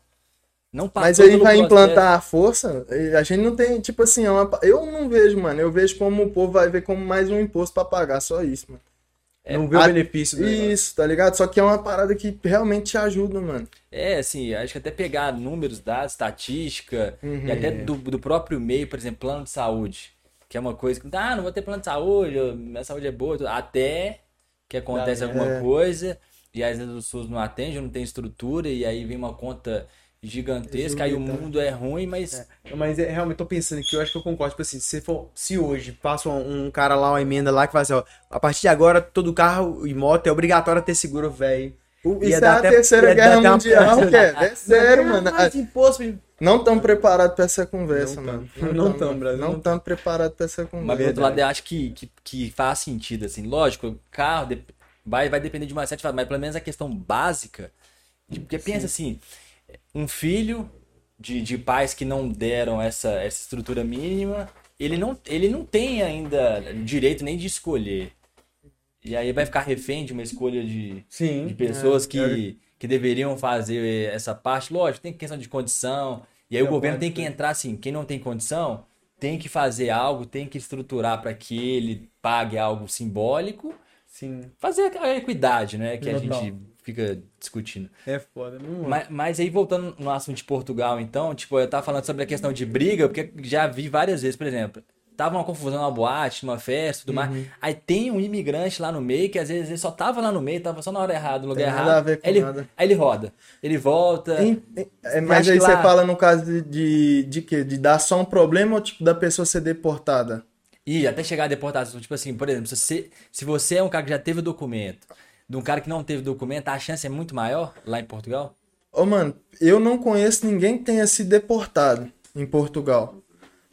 Não Mas aí vai processo. implantar a força, a gente não tem, tipo assim, é uma, eu não vejo, mano. Eu vejo como o povo vai ver como mais um imposto para pagar, só isso, mano. É, não vê o benefício do Isso, tá ligado? Só que é uma parada que realmente te ajuda, mano. É, assim, acho que até pegar números, dados, estatística, uhum. e até do, do próprio meio, por exemplo, plano de saúde. Que é uma coisa que, ah, não vou ter plano de saúde, minha saúde é boa, até que acontece é. alguma coisa, e às vezes os SUS não atende, não tem estrutura, e aí vem uma conta gigantesca, aí o mundo é ruim, mas. É, mas é, realmente tô pensando que eu acho que eu concordo. Tipo assim, se for, se hoje passa um, um, cara lá, uma emenda lá que faz assim, ó, a partir de agora, todo carro e moto é obrigatório ter seguro, velho. Isso é a até, terceira guerra mundial, uma... que é, é sério, mano. Imposto, não estão preparados para essa conversa, não mano. Não estão, Brasil. Não estão preparados para essa conversa. Mas do outro lado, eu acho que, que, que faz sentido, assim. Lógico, carro vai, vai depender de uma certa mas pelo menos a questão básica. Porque pensa Sim. assim, um filho de, de pais que não deram essa, essa estrutura mínima, ele não, ele não tem ainda direito nem de escolher. E aí vai ficar refém de uma escolha de, Sim, de pessoas é, que, é. que deveriam fazer essa parte. Lógico, tem questão de condição. E aí o governo tem que entrar assim, quem não tem condição tem que fazer algo, tem que estruturar para que ele pague algo simbólico. Sim. Fazer a equidade, né? Que a gente fica discutindo. É foda, não mas, mas aí voltando no assunto de Portugal, então, tipo, eu tava falando sobre a questão de briga, porque já vi várias vezes, por exemplo, tava uma confusão na boate, numa festa, tudo uhum. mais. Aí tem um imigrante lá no meio que às vezes ele só tava lá no meio, tava só na hora errada, no lugar errado. Nada a ver com ele, aí ele roda, ele volta. é, mas aí você lá... fala no caso de, de, de quê? De dar só um problema ou tipo da pessoa ser deportada? E até chegar a deportação, tipo assim, por exemplo, se você, se você é um cara que já teve o documento, de um cara que não teve documento, a chance é muito maior lá em Portugal? Ô, oh, mano, eu não conheço ninguém que tenha sido deportado em Portugal.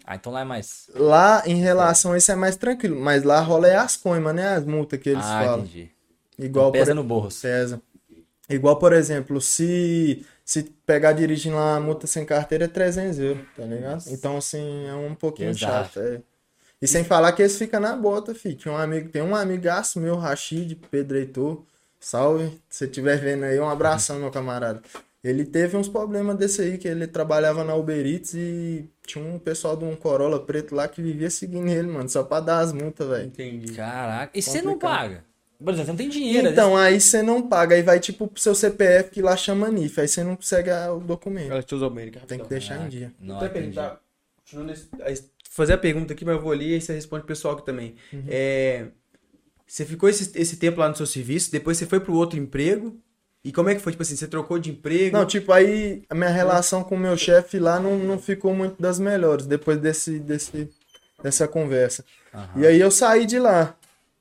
Ah, então lá é mais. Lá, em relação a isso, é mais tranquilo. Mas lá rola é as coimas, né? As multas que eles ah, falam. Entendi. Igual então pesa por... no bolso. Pesa. Igual, por exemplo, se, se pegar dirigindo lá multa sem carteira é 300 euros, tá ligado? Então, assim, é um pouquinho Exato. chato. É. E sem falar que eles ficam na bota, filho. Tinha um amigo, tem um amigaço meu, Rachid, Pedro Heitor. Salve. Se estiver vendo aí, um abração, meu camarada. Ele teve uns problemas desse aí, que ele trabalhava na Uber Eats e tinha um pessoal de um Corolla preto lá que vivia seguindo ele, mano, só pra dar as multas, velho. Entendi. Caraca, e você não paga? Por exemplo, você não tem dinheiro. Então, aí você não paga, aí vai tipo pro seu CPF que lá chama NIF, aí você não consegue o documento. Ela te usou bem, Tem que deixar em dia. Não, então, fazer a pergunta aqui, mas eu vou ali e você responde pro pessoal aqui também. Uhum. É, você ficou esse, esse tempo lá no seu serviço, depois você foi pro outro emprego, e como é que foi? Tipo assim, você trocou de emprego? Não, tipo, aí a minha relação com o meu chefe lá não, não ficou muito das melhores depois desse, desse, dessa conversa. Uhum. E aí eu saí de lá.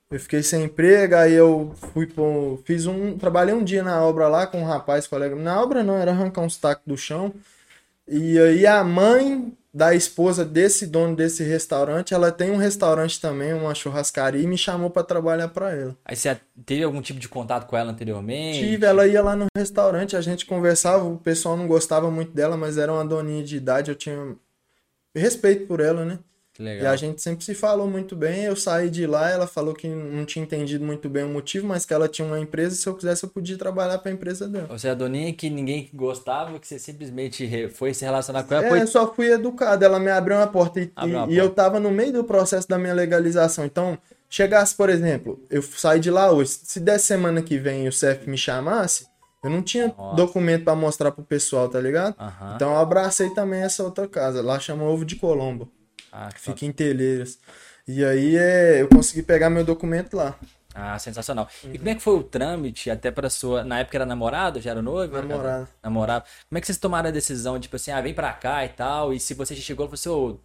Eu fiquei sem emprego, aí eu fui pro, fiz um, trabalhei um dia na obra lá com um rapaz, colega. Na obra não, era arrancar uns tacos do chão. E aí a mãe da esposa desse dono desse restaurante, ela tem um restaurante também, uma churrascaria, e me chamou para trabalhar para ela. Aí você teve algum tipo de contato com ela anteriormente? Tive, ela ia lá no restaurante, a gente conversava, o pessoal não gostava muito dela, mas era uma doninha de idade, eu tinha respeito por ela, né? E a gente sempre se falou muito bem. Eu saí de lá, ela falou que não tinha entendido muito bem o motivo, mas que ela tinha uma empresa e se eu quisesse eu podia trabalhar para a empresa dela. Ou seja, a doninha que ninguém gostava, que você simplesmente foi se relacionar com ela. É, foi... só fui educado. Ela me abriu uma porta e, uma e porta. eu tava no meio do processo da minha legalização. Então, chegasse, por exemplo, eu saí de lá hoje. Se dessa semana que vem o CEF me chamasse, eu não tinha Nossa. documento para mostrar pro pessoal, tá ligado? Uhum. Então eu abracei também essa outra casa. Lá chama Ovo de Colombo. Ah, que Fica em Telheiras. E aí é, eu consegui pegar meu documento lá. Ah, sensacional. Uhum. E como é que foi o trâmite até para sua. Na época era namorado? Já era noivo? Namorado. Namorado. Como é que vocês tomaram a decisão, tipo assim, ah, vem pra cá e tal? E se você chegou e falou assim, ô,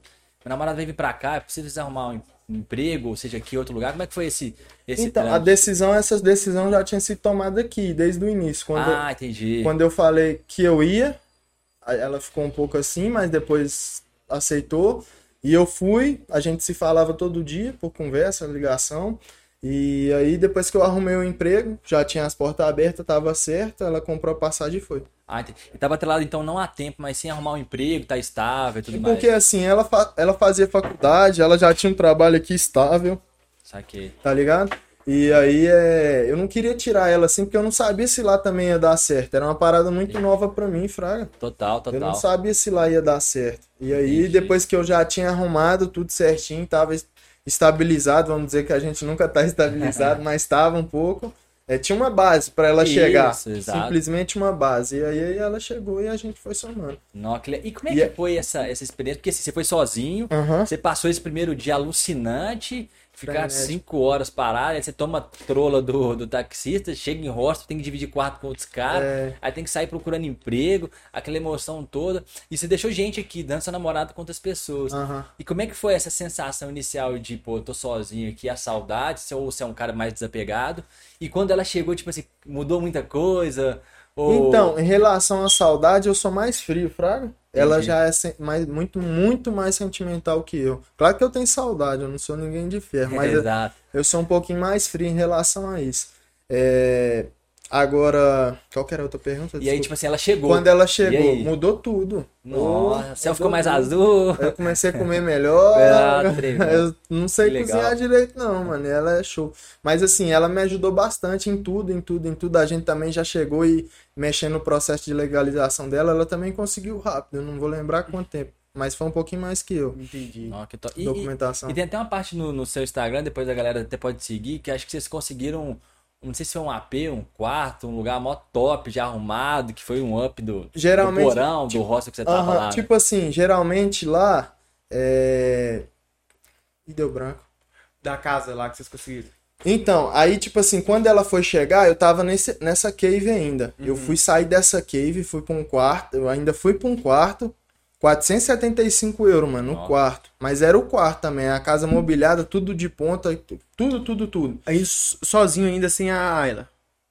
meu namorado vir pra cá, é preciso arrumar um emprego, ou seja, aqui outro lugar? Como é que foi esse, esse Então, trâmite? a decisão, essas decisões já tinham sido tomadas aqui, desde o início. Quando ah, eu, entendi. Quando eu falei que eu ia, ela ficou um pouco assim, mas depois aceitou. E eu fui, a gente se falava todo dia por conversa, ligação. E aí, depois que eu arrumei o um emprego, já tinha as portas abertas, tava certo, ela comprou a passagem e foi. Ah, e tava atrelado então não há tempo, mas sim arrumar um emprego, tá estável e tudo mais. Porque assim, ela, fa ela fazia faculdade, ela já tinha um trabalho aqui estável. Saquei. Tá ligado? E aí é, eu não queria tirar ela assim, porque eu não sabia se lá também ia dar certo. Era uma parada muito nova para mim, Fraga. Total, total. Eu não sabia se lá ia dar certo. E aí, Entendi. depois que eu já tinha arrumado tudo certinho, tava estabilizado, vamos dizer que a gente nunca tá estabilizado, mas estava um pouco. É, tinha uma base para ela Isso, chegar. Exato. Simplesmente uma base. E aí ela chegou e a gente foi somando. Não, e como é que e é foi essa, essa experiência? Porque assim, você foi sozinho, você passou esse primeiro dia alucinante Ficar cinco horas parado, aí você toma trola do, do taxista, chega em hostel, tem que dividir quarto com outros caras, é. aí tem que sair procurando emprego, aquela emoção toda. E você deixou gente aqui, dando seu namorado com outras pessoas. Uhum. E como é que foi essa sensação inicial de, pô, eu tô sozinho aqui, a saudade, ou você é um cara mais desapegado? E quando ela chegou, tipo assim, mudou muita coisa? Ou... Então, em relação à saudade, eu sou mais frio, Fraga. Ela já é mais, muito, muito mais sentimental que eu. Claro que eu tenho saudade, eu não sou ninguém de ferro, mas eu, eu, sou um pouquinho mais frio em relação a isso. É, Agora, qual que era a outra pergunta? E aí, tipo assim, ela chegou. Quando ela chegou, mudou tudo. Nossa, o céu ficou mais azul. Eu comecei a comer melhor. Ah, eu não sei que cozinhar legal. direito, não, mano. Ela é show. Mas assim, ela me ajudou bastante em tudo, em tudo, em tudo. A gente também já chegou e mexendo no processo de legalização dela, ela também conseguiu rápido. Eu não vou lembrar quanto tempo. Mas foi um pouquinho mais que eu. Entendi. que to... Documentação. E, e, tem até uma parte no, no seu Instagram, depois a galera até pode seguir, que acho que vocês conseguiram não sei se foi um AP, um quarto, um lugar mó top, já arrumado, que foi um up do, geralmente, do porão, tipo, do hostel que você tava uh -huh, lá. Tipo né? assim, geralmente lá. É... E deu branco. Da casa lá que vocês conseguiram. Então, aí, tipo assim, quando ela foi chegar, eu tava nesse, nessa cave ainda. Uhum. Eu fui sair dessa cave, fui pra um quarto. Eu ainda fui pra um quarto. 475 euros, mano, no quarto. Mas era o quarto também, a casa mobiliada, tudo de ponta, tudo, tudo, tudo. Aí sozinho ainda sem a Ayla.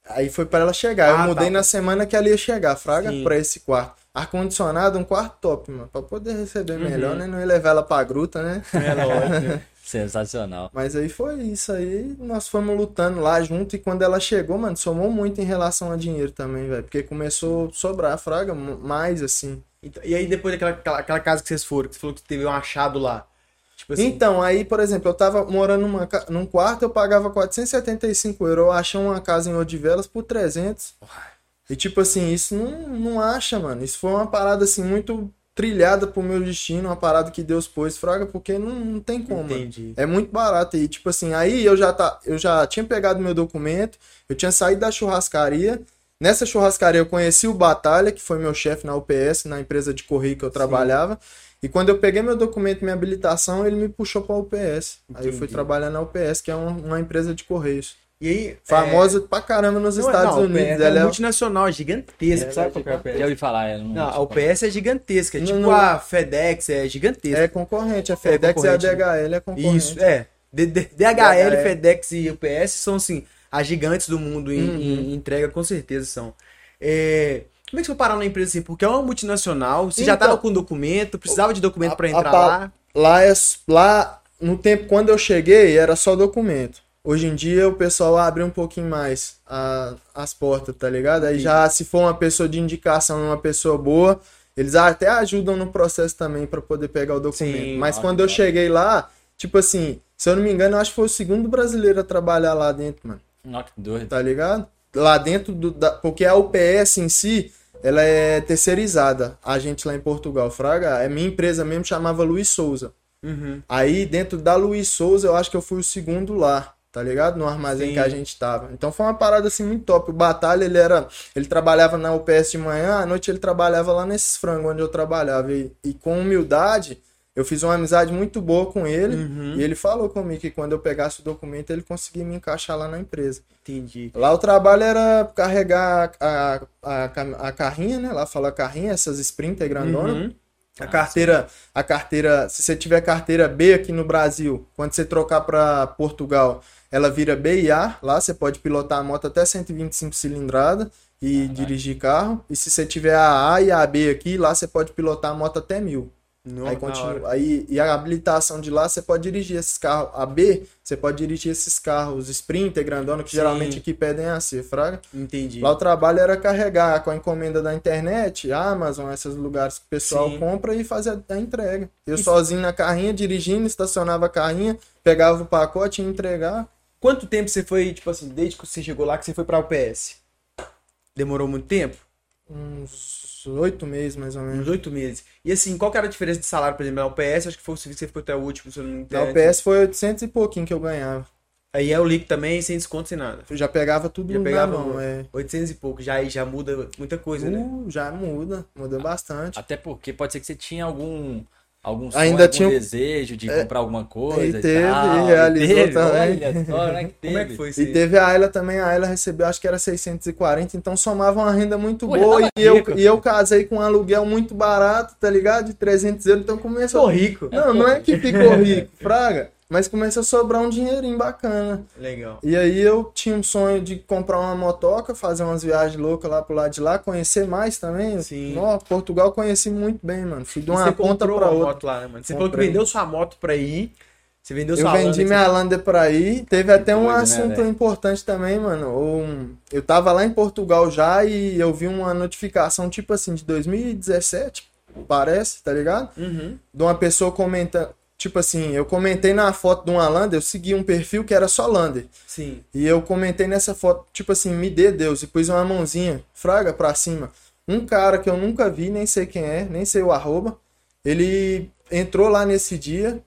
Aí foi para ela chegar. Ah, eu mudei tá. na semana que ela ia chegar, Fraga, pra esse quarto. ar-condicionado, um quarto top, mano. Pra poder receber uhum. melhor, né? Não ia levar ela pra gruta, né? É lógico. Sensacional. Mas aí foi isso aí, nós fomos lutando lá junto e quando ela chegou, mano, somou muito em relação a dinheiro também, velho. Porque começou a sobrar a fraga mais, assim. E aí depois daquela aquela, aquela casa que vocês foram, que você falou que teve um achado lá. Tipo assim... Então, aí, por exemplo, eu tava morando numa, num quarto, eu pagava 475 euros. Eu achei uma casa em Odivelas por 300. E tipo assim, isso não, não acha, mano. Isso foi uma parada assim muito trilhada pro meu destino, uma parada que Deus pôs, fraga, porque não, não tem como. Entendi. É muito barato. E, tipo assim, aí eu já, tá, eu já tinha pegado meu documento, eu tinha saído da churrascaria. Nessa churrascaria eu conheci o Batalha, que foi meu chefe na UPS, na empresa de correio que eu trabalhava. Sim. E quando eu peguei meu documento e minha habilitação, ele me puxou para a UPS. Entendi. Aí eu fui trabalhar na UPS, que é uma, uma empresa de correios. E aí, Famosa é... pra caramba nos não, Estados não, Unidos. Ela é multinacional, gigantesca. É, sabe qual é a UPS? Já ouvi falar. Ela não, não a UPS é gigantesca. É tipo não, a FedEx, é gigantesca. É concorrente. A FedEx é e a DHL é concorrente. Isso, é. DHL, DHL, FedEx e UPS são, assim, as gigantes do mundo em, uhum. em entrega, com certeza são. É... Como é que você foi parar na empresa assim? Porque é uma multinacional, você então, já tava com documento, precisava de documento para entrar a, lá? Lá, é, lá, no tempo, quando eu cheguei, era só documento. Hoje em dia o pessoal abre um pouquinho mais a, as portas, tá ligado? Aí já se for uma pessoa de indicação, uma pessoa boa, eles até ajudam no processo também para poder pegar o documento. Sim, Mas quando eu cheguei lá, tipo assim, se eu não me engano, eu acho que foi o segundo brasileiro a trabalhar lá dentro, mano. Que doido. Tá ligado? Lá dentro do. Da, porque a UPS em si, ela é terceirizada. A gente lá em Portugal, Fraga, é minha empresa mesmo chamava Luiz Souza. Uhum. Aí dentro da Luiz Souza, eu acho que eu fui o segundo lá tá ligado? No armazém Sim. que a gente tava. Então foi uma parada assim muito top. O Batalha, ele era. Ele trabalhava na UPS de manhã, à noite ele trabalhava lá nesses frangos onde eu trabalhava. E, e com humildade, eu fiz uma amizade muito boa com ele. Uhum. E ele falou comigo que quando eu pegasse o documento, ele conseguia me encaixar lá na empresa. Entendi. Lá o trabalho era carregar a, a, a, carrinha, né? Lá fala carrinha, essas Sprinter grandona. Uhum. A carteira, a carteira, se você tiver carteira B aqui no Brasil, quando você trocar para Portugal, ela vira B e A. Lá você pode pilotar a moto até 125 cilindrada e dirigir carro. E se você tiver a A e a B aqui, lá você pode pilotar a moto até 1000. Não, aí continua. Aí, e a habilitação de lá, você pode dirigir esses carros. A B, você pode dirigir esses carros Sprinter, grandona, que Sim. geralmente aqui pedem a C, fraga. Entendi. Lá o trabalho era carregar com a encomenda da internet, Amazon, esses lugares que o pessoal Sim. compra e fazer a entrega. Eu Isso. sozinho na carrinha, dirigindo, estacionava a carrinha, pegava o pacote e entregar. Quanto tempo você foi, tipo assim, desde que você chegou lá que você foi pra UPS? Demorou muito tempo? Uns oito meses, mais ou menos. Uns oito meses. E assim, qual que era a diferença de salário, por exemplo, na UPS? Acho que foi o serviço que você ficou até o último, se eu não me engano. Na UPS foi 800 e pouquinho que eu ganhava. Aí é o líquido também, sem desconto, sem nada. Eu já pegava tudo já pegava mão, é. 800 e pouco, já, já muda muita coisa, né? uh, né? Já muda, muda bastante. Até porque pode ser que você tinha algum algum sonho, Ainda tinha um desejo de é, comprar alguma coisa e teve, e, tal. e realizou teve, também. Olha só, né, que teve. Como é que foi isso? E teve a Ayla também, a Ayla recebeu, acho que era 640, então somava uma renda muito Pô, boa. E eu, e eu casei com um aluguel muito barato, tá ligado? De 300 euros, então começou... Ficou rico. Não, não é que ficou rico, fraga. Mas começou a sobrar um dinheirinho bacana. Legal. E aí eu tinha um sonho de comprar uma motoca, fazer umas viagens loucas lá pro lado de lá, conhecer mais também. Sim. Ó, Portugal conheci muito bem, mano. Fui de uma ponta pra outra. Moto lá, né, mano? Você Comprei. falou que vendeu sua moto pra ir. Você vendeu sua Eu vendi minha Lander pra ir. Teve até um né, assunto né, importante também, mano. Um... Eu tava lá em Portugal já e eu vi uma notificação, tipo assim, de 2017, parece, tá ligado? Uhum. De uma pessoa comentando Tipo assim, eu comentei na foto de uma Lander, eu segui um perfil que era só Lander. Sim. E eu comentei nessa foto, tipo assim, me dê Deus, e pus uma mãozinha, fraga pra cima. Um cara que eu nunca vi, nem sei quem é, nem sei o arroba, ele entrou lá nesse dia,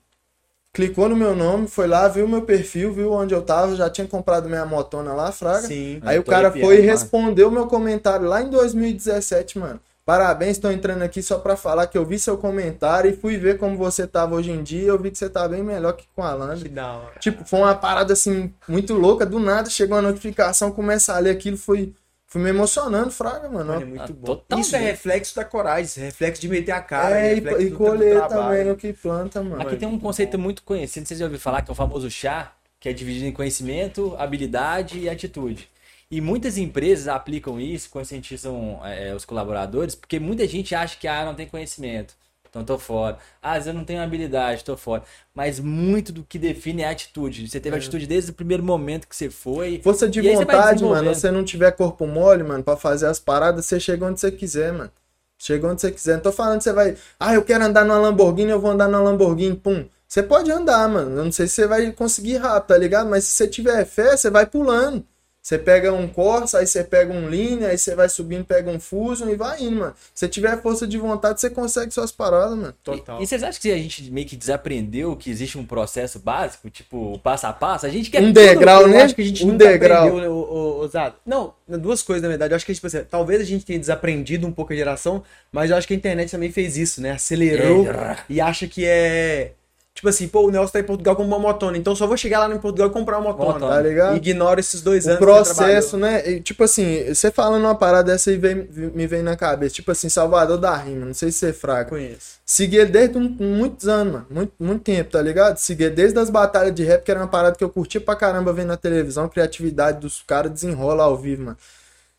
clicou no meu nome, foi lá, viu meu perfil, viu onde eu tava, já tinha comprado minha motona lá, fraga. Sim. Aí o cara foi e respondeu meu comentário lá em 2017, mano. Parabéns, estou entrando aqui só para falar que eu vi seu comentário e fui ver como você tava hoje em dia. Eu vi que você tá bem melhor que com a Landa. Que da hora. Tipo, foi uma parada assim muito louca. Do nada chegou a notificação, começa a ler aquilo, foi, foi me emocionando, fraga, mano. é muito ah, bom. Isso é reflexo da coragem, reflexo de meter a cara. É, e, e colher também no que planta, mano. Aqui tem um conceito muito conhecido, vocês já ouviram falar, que é o famoso chá, que é dividido em conhecimento, habilidade e atitude. E muitas empresas aplicam isso, conscientizam é, os colaboradores, porque muita gente acha que ah, não tem conhecimento. Então tô fora. Ah, eu não tenho habilidade, tô fora. Mas muito do que define é a atitude. Você teve é. atitude desde o primeiro momento que você foi. Força de vontade, você mano. Se você não tiver corpo mole, mano, para fazer as paradas, você chega onde você quiser, mano. Chega onde você quiser. Não tô falando que você vai. Ah, eu quero andar numa Lamborghini, eu vou andar numa Lamborghini, pum. Você pode andar, mano. Eu não sei se você vai conseguir rápido, tá ligado? Mas se você tiver fé, você vai pulando. Você pega um Corsa, aí você pega um Linha, aí você vai subindo, pega um Fusion e vai indo, mano. Se tiver força de vontade, você consegue suas paradas, mano. Total. E, e vocês acham que a gente meio que desaprendeu que existe um processo básico, tipo, passo a passo? A gente quer Um degrau, tudo, né? Acho que a gente um degrau. aprendeu, o, o, o, Não, duas coisas, na verdade. Eu acho que, tipo assim, talvez a gente tenha desaprendido um pouco a geração, mas eu acho que a internet também fez isso, né? Acelerou é. e acha que é Tipo assim, pô, o Nelson tá em Portugal com uma motona, então só vou chegar lá em Portugal e comprar uma motona. Tá ligado? Ignora esses dois o anos. O processo, né? E, tipo assim, você falando uma parada dessa aí vem, me vem na cabeça. Tipo assim, Salvador da Rima, não sei se você é fraco. Conheço. Segui ele desde um, muitos anos, mano. Muito, muito tempo, tá ligado? Segui desde as batalhas de rap, que era uma parada que eu curtia pra caramba vendo na televisão, a criatividade dos caras desenrola ao vivo, mano.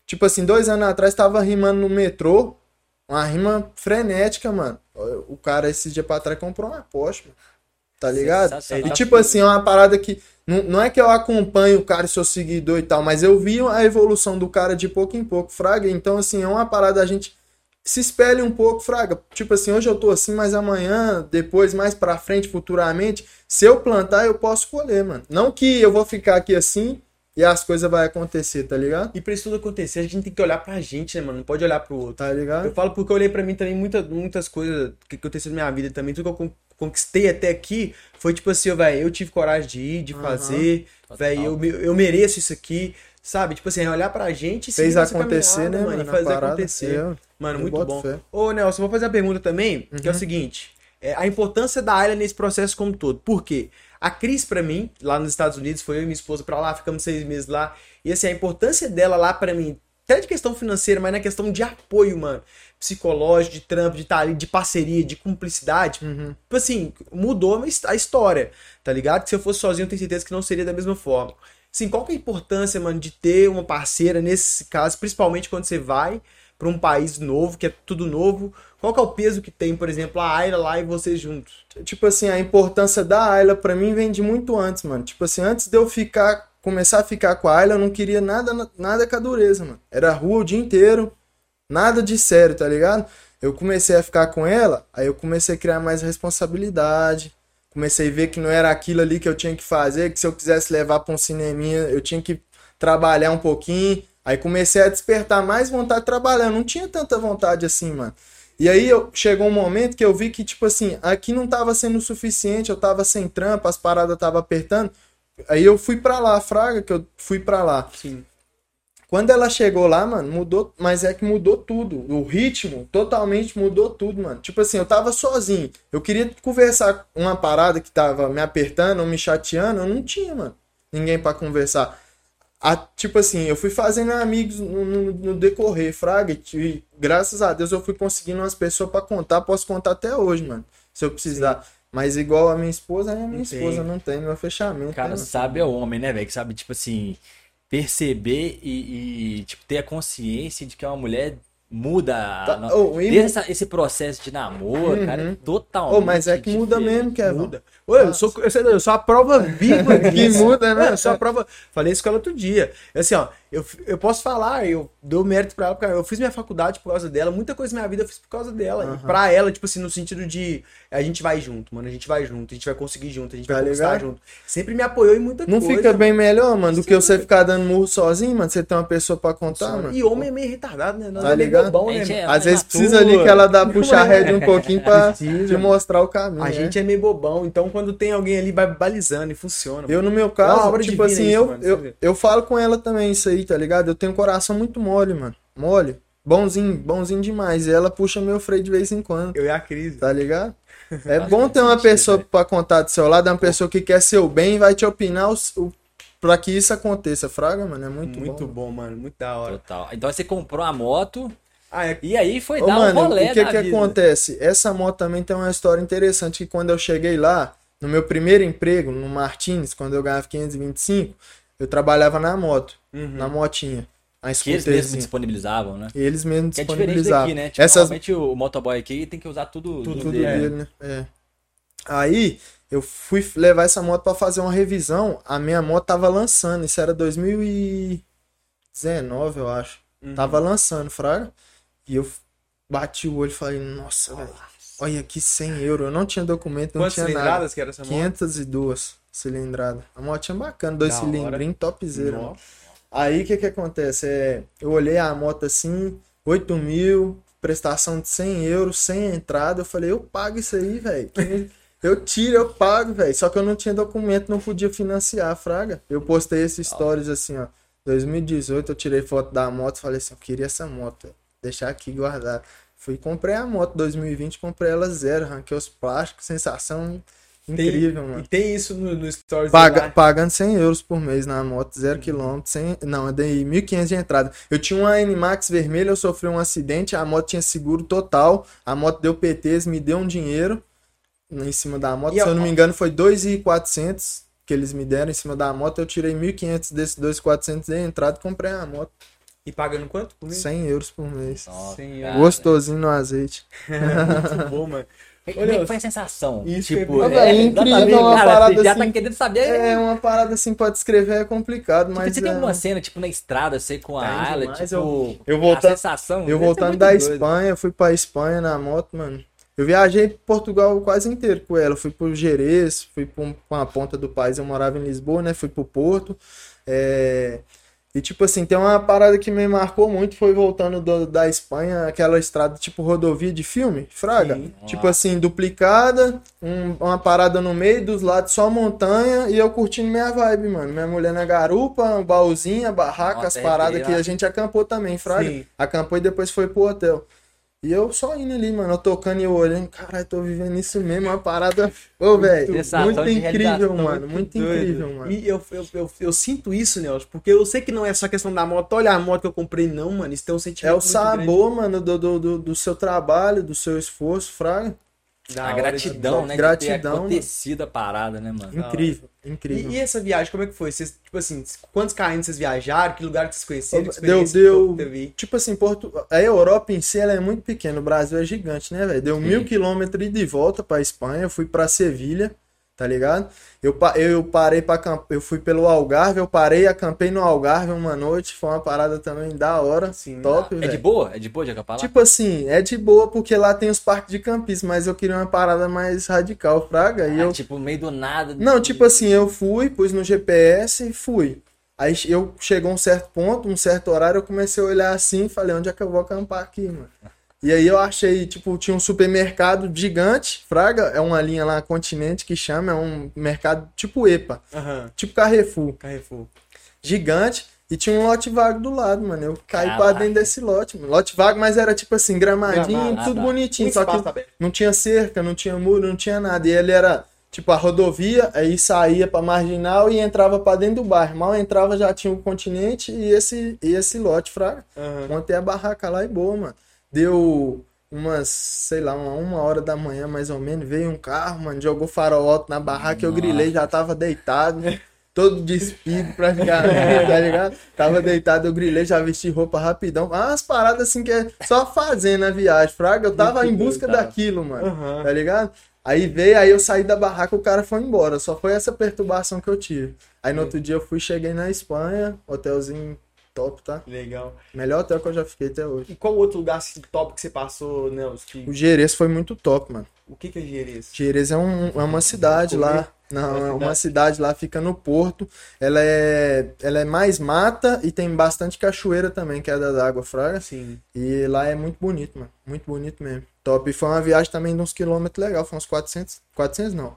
Tipo assim, dois anos atrás tava rimando no metrô, uma rima frenética, mano. O cara esse dia pra trás comprou uma Porsche, mano. Tá ligado? E tipo assim, é uma parada que. Não, não é que eu acompanho o cara e sou seguidor e tal, mas eu vi a evolução do cara de pouco em pouco, Fraga. Então, assim, é uma parada a gente se espelha um pouco, Fraga. Tipo assim, hoje eu tô assim, mas amanhã, depois, mais pra frente, futuramente, se eu plantar, eu posso colher, mano. Não que eu vou ficar aqui assim e as coisas vão acontecer, tá ligado? E pra isso tudo acontecer, a gente tem que olhar pra gente, né, mano? Não pode olhar pro outro. Tá ligado? Eu falo porque eu olhei pra mim também muita, muitas coisas que aconteceram na minha vida também, tudo que eu conquistei até aqui foi tipo assim, velho, eu tive coragem de ir, de uhum. fazer, velho, eu, eu mereço isso aqui, sabe? Tipo assim, é olhar pra gente e Fez acontecer, né, mano? E fazer parada, acontecer. Eu, mano, eu muito bom. Fé. Ô, Nelson, vou fazer uma pergunta também, uhum. que é o uhum. seguinte: é, a importância da Ayla nesse processo como todo. Por quê? A Cris, para mim, lá nos Estados Unidos, foi eu e minha esposa para lá, ficamos seis meses lá. E assim, a importância dela lá para mim, até de questão financeira, mas na questão de apoio, mano psicológico, de trampo, de estar tá ali, de parceria, de cumplicidade. Uhum. Tipo assim, mudou a história, tá ligado? Que se eu fosse sozinho, eu tenho certeza que não seria da mesma forma. Assim, qual que é a importância, mano, de ter uma parceira nesse caso, principalmente quando você vai para um país novo, que é tudo novo? Qual que é o peso que tem, por exemplo, a Ayla lá e vocês juntos? Tipo assim, a importância da Ayla para mim vem de muito antes, mano. Tipo assim, antes de eu ficar começar a ficar com a Ayla, eu não queria nada nada com a dureza, mano. Era rua o dia inteiro, Nada de sério, tá ligado? Eu comecei a ficar com ela, aí eu comecei a criar mais responsabilidade. Comecei a ver que não era aquilo ali que eu tinha que fazer, que se eu quisesse levar para um cineminha, eu tinha que trabalhar um pouquinho. Aí comecei a despertar mais vontade de trabalhar. Eu não tinha tanta vontade assim, mano. E aí eu, chegou um momento que eu vi que, tipo assim, aqui não tava sendo o suficiente, eu tava sem trampa, as paradas tava apertando. Aí eu fui pra lá, Fraga, que eu fui pra lá. Sim. Quando ela chegou lá, mano, mudou, mas é que mudou tudo. O ritmo totalmente mudou tudo, mano. Tipo assim, eu tava sozinho. Eu queria conversar uma parada que tava me apertando ou me chateando, eu não tinha, mano. Ninguém para conversar. A, tipo assim, eu fui fazendo amigos no, no, no decorrer, fraga, e graças a Deus eu fui conseguindo umas pessoas para contar, posso contar até hoje, mano, se eu precisar. Sim. Mas igual a minha esposa, a minha não esposa tem. não tem meu fechamento. O cara né, sabe é o homem, né, velho? Que sabe, tipo assim, perceber e, e, tipo, ter a consciência de que é uma mulher muda tá, oh, desde essa, esse processo de namoro, uhum. cara, é totalmente. Oh, mas é que muda mesmo, que é muda. Ô, eu, sou, eu, eu sou a prova viva que muda, né? Eu sou a prova. Falei isso com ela outro dia. Assim, ó, eu, eu posso falar, eu dou mérito pra ela, porque eu fiz minha faculdade por causa dela, muita coisa na minha vida eu fiz por causa dela. Uhum. E pra ela, tipo assim, no sentido de a gente vai junto, mano, a gente vai junto, a gente vai conseguir junto, a gente tá vai conquistar junto. Sempre me apoiou em muita Não coisa. Não fica bem melhor, mano, do Sim, que você ficar dando murro sozinho, mano, você tem uma pessoa pra contar, mano. E homem é meio retardado, né? Não, tá é ligado? Bobão, né, é, Às vezes precisa ali que ela dá puxar a rédea um pouquinho pra te mostrar o caminho. A né? gente é meio bobão, então quando tem alguém ali vai balizando e funciona. Eu, no meu caso, tipo assim, isso, eu, mano, eu, eu falo com ela também isso aí, tá ligado? Eu tenho coração muito mole, mano. Mole. Bonzinho, bonzinho demais. E ela puxa meu freio de vez em quando. Eu e a crise. Tá ligado? É bom ter uma pessoa né? pra contar do seu lado, uma pessoa que quer seu bem e vai te opinar o, o, pra que isso aconteça. Fraga, mano, é muito, muito bom. bom, mano. Muito da hora. Total. Então você comprou a moto. Ah, é... E aí foi Ô, dar mano, um rolê O que que vida. acontece? Essa moto também tem uma história interessante que quando eu cheguei lá, no meu primeiro emprego, no Martins, quando eu ganhava 525, eu trabalhava na moto, uhum. na motinha. A que eles mesmos disponibilizavam, né? Eles mesmos que disponibilizavam. É diferente daqui, né? Tipo, Essas... Normalmente o motoboy aqui tem que usar tudo, tudo, tudo dele. dele né? É. Aí eu fui levar essa moto para fazer uma revisão. A minha moto tava lançando. Isso era 2019, eu acho. Uhum. Tava lançando, fraga. E eu bati o olho e falei, nossa, velho. Olha aqui 100 euros. Eu não tinha documento, não Quantas tinha nada. que era essa moto? 502 cilindradas. A motinha bacana, dois cilindrinhos, topzera. Aí o que que acontece? É, eu olhei a moto assim, 8 mil, prestação de 100 euros, sem entrada. Eu falei, eu pago isso aí, velho. Eu tiro, eu pago, velho. Só que eu não tinha documento, não podia financiar, fraga. Eu postei esses stories assim, ó. 2018 eu tirei foto da moto, falei assim, eu queria essa moto, véio. deixar aqui guardar. Fui comprei a moto 2020, comprei ela zero, arranquei os plásticos, sensação incrível, tem, mano. E tem isso no, no Stories Paga, Pagando 100 euros por mês na moto, zero uhum. quilômetro, sem, não, eu dei 1.500 de entrada. Eu tinha uma N-Max vermelha, eu sofri um acidente, a moto tinha seguro total, a moto deu PTs, me deu um dinheiro em cima da moto, e se eu não me engano foi 2.400 que eles me deram em cima da moto, eu tirei 1.500 desses 2.400 de entrada e comprei a moto. E pagando quanto por mês? 100 euros por mês. Nossa, Gostosinho no azeite. Muito bom, mano. Como é que foi a sensação? Isso tipo, é, é, é incrível, é uma cara, parada já tá assim. tá querendo saber. É uma parada assim, pode escrever é complicado, tipo, mas. Você é... tem alguma cena, tipo, na estrada, sei, com a é Ayla, tipo. Eu, eu voltando, a sensação. Eu voltando da doido. Espanha, fui pra Espanha na moto, mano. Eu viajei Portugal quase inteiro com ela. Fui pro Jerez, fui pra uma ponta do país, eu morava em Lisboa, né? Fui pro Porto. É... E tipo assim, tem uma parada que me marcou muito, foi voltando do, da Espanha, aquela estrada tipo rodovia de filme, fraga. Sim. Tipo assim, duplicada, um, uma parada no meio, dos lados só montanha, e eu curtindo minha vibe, mano. Minha mulher na garupa, um baúzinho, barraca, as paradas que a gente acampou também, fraga. Sim. Acampou e depois foi pro hotel. E eu só indo ali, mano, eu tocando e eu olhando, caralho, tô vivendo isso mesmo, uma parada. Ô, velho, muito incrível, mano, muito, incrível, mano. E eu, eu, eu, eu, sinto isso, Nelson, porque eu sei que não é só questão da moto, olha a moto que eu comprei, não, mano, isso tem um sentimento. É o sabor, grande. mano, do, do, do, do, seu trabalho, do seu esforço, fraga. Da a gratidão, né? Gratidão. De ter acontecido a parada, né, mano? Incrível, incrível. E, e, essa viagem, como é que foi? Vocês, tipo assim, quantos KM vocês viajaram? Que lugar que vocês conheceram? Que deu, deu. Tipo assim, Porto, a Europa em si ela é muito pequena, o Brasil é gigante, né, velho? Deu Sim. mil quilômetros de volta pra Espanha, fui pra Sevilha tá ligado? Eu, eu parei para eu fui pelo Algarve, eu parei, acampei no Algarve uma noite, foi uma parada também da hora, Sim, top, É de boa? É de boa de acampar lá? Tipo assim, é de boa porque lá tem os parques de campismo, mas eu queria uma parada mais radical, fraga, e ah, eu tipo meio do nada. Não, tipo assim, eu fui, pus no GPS e fui. Aí eu chegou um certo ponto, um certo horário, eu comecei a olhar assim e falei, onde é que eu vou acampar aqui, mano? E aí eu achei, tipo, tinha um supermercado gigante, Fraga, é uma linha lá, Continente, que chama, é um mercado tipo EPA, uhum. tipo Carrefour. Carrefour. Gigante, e tinha um lote vago do lado, mano. Eu caí Caraca. pra dentro desse lote, mano. Lote vago, mas era tipo assim, gramadinho, Gramado, tudo bonitinho. Só que não tinha cerca, não tinha muro, não tinha nada. E ele era tipo a rodovia, aí saía pra marginal e entrava pra dentro do bairro. Mal entrava, já tinha o continente e esse, e esse lote, fraga. Uhum. Montei a barraca lá e boa, mano. Deu umas, sei lá, uma, uma hora da manhã mais ou menos, veio um carro, mano, jogou farol alto na barraca, eu grilei, já tava deitado, todo despido praticamente, tá ligado? Tava deitado, eu grilei, já vesti roupa rapidão. Ah, umas paradas assim que é só fazendo a viagem, fraga, eu tava em busca daquilo, mano, uhum. tá ligado? Aí veio, aí eu saí da barraca, o cara foi embora, só foi essa perturbação que eu tive. Aí no outro dia eu fui, cheguei na Espanha, hotelzinho top, tá? Legal. Melhor hotel que eu já fiquei até hoje. E qual outro lugar assim, top que você passou, Nelson? Que... O Gerês foi muito top, mano. O que, que é Gerês? Gerês é, um, é uma cidade lá. Não, é uma cidade lá, fica no porto. Ela é, ela é mais mata e tem bastante cachoeira também, que é da água fraga. Sim. E lá é muito bonito, mano. Muito bonito mesmo. Top. E foi uma viagem também de uns quilômetros legal. Foi uns 400, 400 não.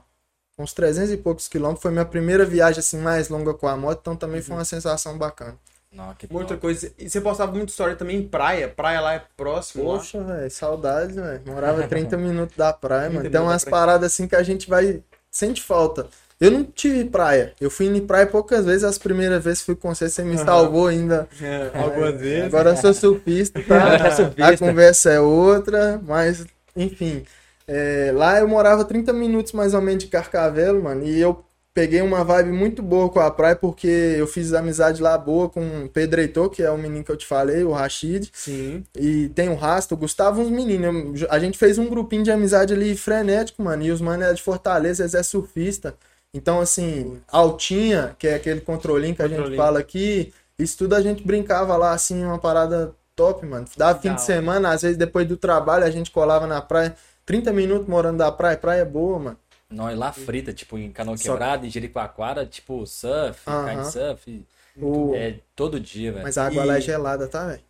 Uns 300 e poucos quilômetros. Foi minha primeira viagem assim mais longa com a moto, então também uhum. foi uma sensação bacana. Não, que Muita coisa. E você postava muita história também em praia. Praia lá é próximo. Poxa, velho, saudades, velho. Morava 30 minutos da praia, mano. Tem umas paradas assim que a gente vai. Sente falta. Eu não tive praia. Eu fui em praia poucas vezes. As primeiras vezes fui com você, você me salvou ainda. É, algumas vezes. Agora eu sou surfista, tá? surfista. A conversa é outra, mas, enfim. É, lá eu morava 30 minutos mais ou menos de Carcavelo, mano. E eu peguei uma vibe muito boa com a praia, porque eu fiz amizade lá boa com o Pedro Heitor, que é o menino que eu te falei, o Rashid. Sim. E tem o Rasta, o Gustavo, uns meninos. A gente fez um grupinho de amizade ali frenético, mano. E os manos é de Fortaleza, eles é surfista. Então, assim, altinha, que é aquele controlinho que a gente fala aqui, isso tudo a gente brincava lá, assim, uma parada top, mano. Dava fim de semana, às vezes depois do trabalho, a gente colava na praia. 30 minutos morando da praia, praia é boa, mano. Não, e lá frita, tipo, em Canoa Quebrada, em Jericoacoara, tipo, surf, uh -huh. kitesurf. O... É todo dia, velho. Mas a água e... lá é gelada, tá, velho?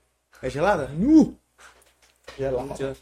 É gelada? Uh! Gelada.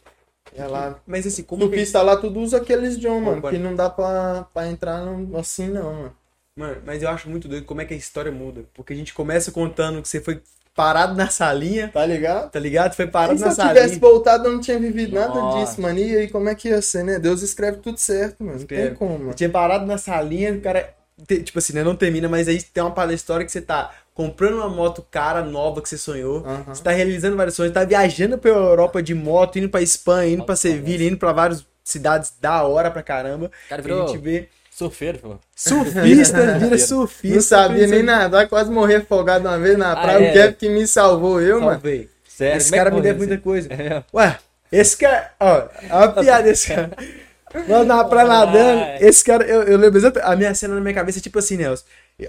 Gelada. Mas assim, como. Surfista que... lá tudo usa aqueles John, mano. Que não dá pra, pra entrar assim, não, mano. Mano, mas eu acho muito doido como é que a história muda. Porque a gente começa contando que você foi parado na salinha. Tá ligado? Tá ligado? Foi parado na salinha. Se eu tivesse voltado, eu não tinha vivido Nossa. nada disso, mano. E aí, como é que ia ser, né? Deus escreve tudo certo, mano. Não tem como, mano. tinha parado na salinha, o cara. Tipo assim, né? Não termina, mas aí tem uma palestra que você tá comprando uma moto cara, nova que você sonhou. Uhum. Você tá realizando vários sonhos, tá viajando pela Europa de moto, indo pra Espanha, indo pra Sevilha, indo pra várias cidades da hora pra caramba. Cara, virou... a gente vê. Surfeiro, pô. Surfista, vira surfista. Não sabia nem nadar, quase morri afogado uma vez na praia. Ah, é. O Kevin que me salvou, eu, Salvei. mano. Sério? Esse cara me deve muita coisa. É. Ué, esse cara. Ó, é uma piada esse cara. Mano, na praia nadando, esse cara, eu, eu lembro exatamente. A minha cena na minha cabeça é tipo assim, Nelson.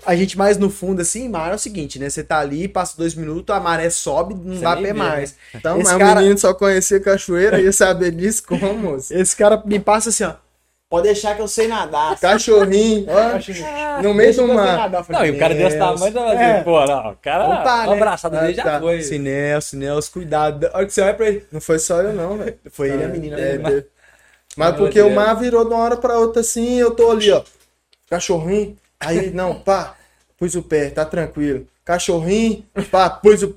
A gente mais no fundo, assim, mar é o seguinte, né? Você tá ali, passa dois minutos, a maré sobe, não Você dá pé mais. Né? Então, esse mas cara... o menino só conhecia cachoeira, ia saber disso como? Esse cara me passa assim, ó. Pode deixar que eu sei nadar. Cachorrinho, ó, no meio do mar. Não, e o cara desse tamanho, assim, é. pô, não, o cara, tá, né? abraçado dele já tá. foi. Sinel, Sinel, cuidado. Olha que você vai pra ele. Não foi só eu não, velho. Foi ele e a menina. É, mas, mas porque o mar virou de uma hora pra outra assim, eu tô ali, ó, cachorrinho, aí, não, pá, pus o pé, tá tranquilo cachorrinho, pá, pôs o.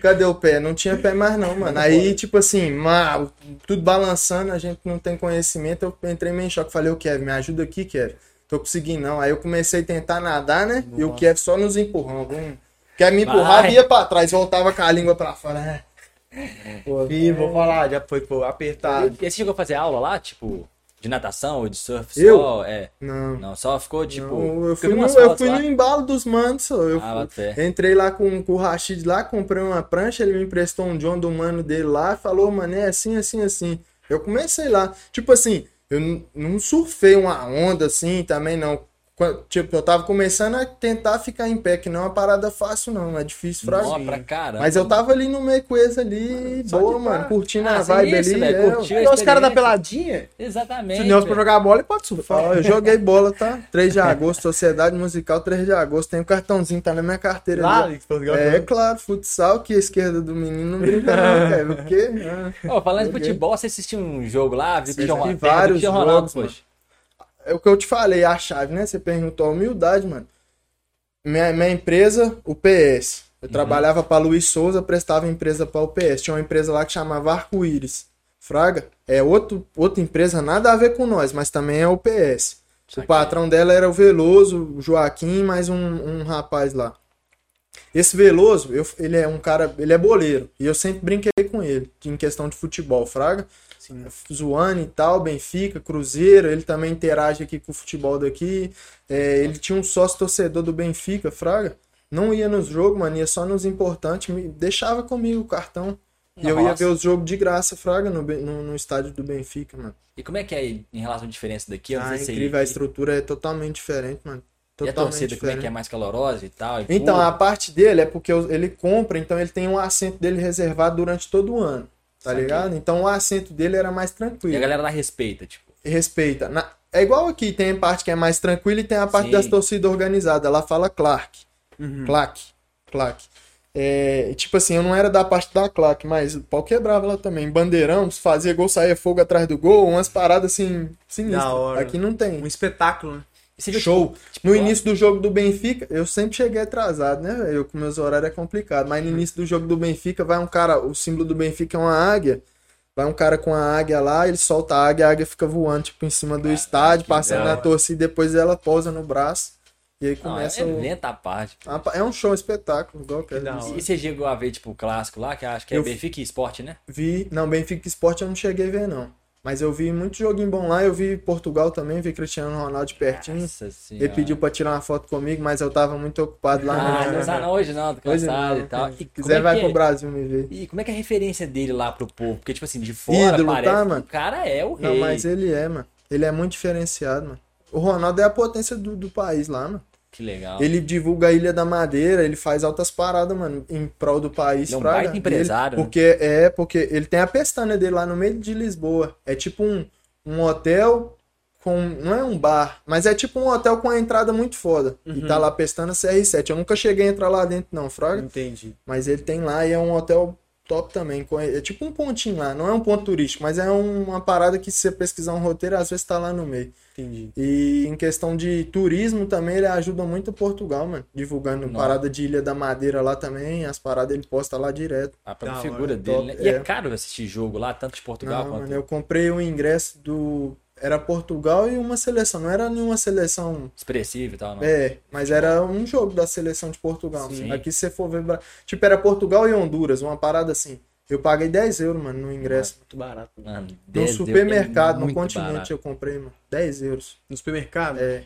Cadê o pé? Não tinha pé mais, não, mano. Aí, tipo assim, mal, tudo balançando, a gente não tem conhecimento. Eu entrei meio em choque. Falei, o Kevin, me ajuda aqui, Kevin. Tô conseguindo, não. Aí eu comecei a tentar nadar, né? Nossa. E o Kevin só nos empurrando. Um... Kevin me empurrava, ia pra trás, voltava com a língua pra fora. Né? Pô, Fih, vou falar, já foi pô, apertado. E você chegou a fazer aula lá, tipo? De natação ou de surf eu? só? É. Não. Não, só ficou tipo. Não, eu fui, no, eu fui no embalo dos manos. Eu ah, fui, entrei lá com, com o Rashid lá, comprei uma prancha, ele me emprestou um John do mano dele lá falou, mano, é assim, assim, assim. Eu comecei lá. Tipo assim, eu não surfei uma onda assim também, não. Tipo, eu tava começando a tentar ficar em pé, que não é uma parada fácil, não. É difícil fraco. pra caramba. Mas eu tava ali no meio com eles ali, Só boa, mano, curtindo ah, a vibe isso, ali. Né? É, os caras da peladinha. Exatamente. Se Nelson pra jogar bola, ele pode surfar. eu joguei bola, tá? 3 de agosto, Sociedade Musical, 3 de agosto. Tem um cartãozinho, tá na minha carteira. Lá, ali. É, claro, futsal, que a esquerda do menino não brinca, não, cara. Porque. Ah, falando de futebol, você assistiu um jogo lá? Vi vários jogos, poxa é o que eu te falei, a chave, né? Você perguntou a humildade, mano. Minha, minha empresa, o PS. Eu uhum. trabalhava para Luiz Souza, prestava empresa para o PS. Tinha uma empresa lá que chamava Arco-Íris. Fraga, é outro, outra empresa, nada a ver com nós, mas também é o PS. O patrão dela era o Veloso, o Joaquim, mais um, um rapaz lá. Esse Veloso, eu, ele é um cara, ele é boleiro. E eu sempre brinquei com ele, em questão de futebol, Fraga. Sim. Zoando e tal, Benfica, Cruzeiro, ele também interage aqui com o futebol daqui. É, ele tinha um sócio torcedor do Benfica, Fraga. Não ia nos jogos, mano, ia só nos importantes, me deixava comigo o cartão. E eu ia ver os jogos de graça, Fraga, no, no, no, estádio do Benfica, mano. E como é que é em relação à diferença daqui? Ah, incrível, a estrutura é totalmente diferente, mano. Totalmente e a torcida, diferente. como é que é mais calorosa e tal? E então, a parte dele é porque ele compra, então ele tem um assento dele reservado durante todo o ano. Tá ligado? Então o assento dele era mais tranquilo. E a galera lá respeita, tipo. Respeita. Na... É igual aqui, tem a parte que é mais tranquila e tem a parte Sim. das torcidas organizadas. Ela fala Clark. Uhum. Clark. Clark. É, tipo assim, eu não era da parte da Clark, mas o pau quebrava lá também. Bandeirão, fazia gol, saía fogo atrás do gol, umas paradas assim, sinistras. Aqui não tem. Um espetáculo, né? Show. Tipo, no início do jogo do Benfica, eu sempre cheguei atrasado, né? Eu com meus horários é complicado. Mas no uhum. início do jogo do Benfica, vai um cara, o símbolo do Benfica é uma águia. Vai um cara com a águia lá, ele solta a águia, a águia fica voando, tipo, em cima do ah, estádio, passando na torcida, depois ela pousa no braço. E aí começa. Não, é o... a parte. É um show, um espetáculo, igual que E você chegou a ver, tipo, o clássico lá, que acho que é eu Benfica Esporte, né? Vi. Não, Benfica Esporte eu não cheguei a ver, não. Mas eu vi muito joguinho bom lá, eu vi Portugal também, vi Cristiano Ronaldo de pertinho. Nossa ele pediu pra tirar uma foto comigo, mas eu tava muito ocupado lá. Ah, não tá hoje não, tô cansado e tal. Se quiser, é vai é? pro Brasil me ver. E como é que é a referência dele lá pro povo? Porque, tipo assim, de fora Ídolo, parece tá, mano? o cara é o rei. Não, mas ele é, mano. Ele é muito diferenciado, mano. O Ronaldo é a potência do, do país lá, mano. Que legal. Ele divulga a Ilha da Madeira, ele faz altas paradas, mano, em prol do país. Ele é um baita empresário. Ele, porque, né? é, porque ele tem a pestana dele lá no meio de Lisboa. É tipo um, um hotel com. Não é um bar, mas é tipo um hotel com a entrada muito foda. Uhum. E tá lá pestana CR7. Eu nunca cheguei a entrar lá dentro, não, Fraga. Entendi. Mas ele tem lá e é um hotel top também. É tipo um pontinho lá. Não é um ponto turístico, mas é uma parada que se você pesquisar um roteiro, às vezes tá lá no meio. Entendi. E em questão de turismo também, ele ajuda muito Portugal, mano. Divulgando Nossa. parada de Ilha da Madeira lá também, as paradas ele posta lá direto. A própria figura dele, né? E é. é caro assistir jogo lá, tanto de Portugal não, quanto... Mano, eu comprei o ingresso do... Era Portugal e uma seleção, não era nenhuma seleção... Expressiva e tal, não. É, mas era um jogo da seleção de Portugal. Sim. Aqui se você for ver... Tipo, era Portugal e Honduras, uma parada assim. Eu paguei 10 euros, mano, no ingresso. Muito barato. Mano, no supermercado, é no continente, barato. eu comprei, mano. 10 euros. No supermercado? É.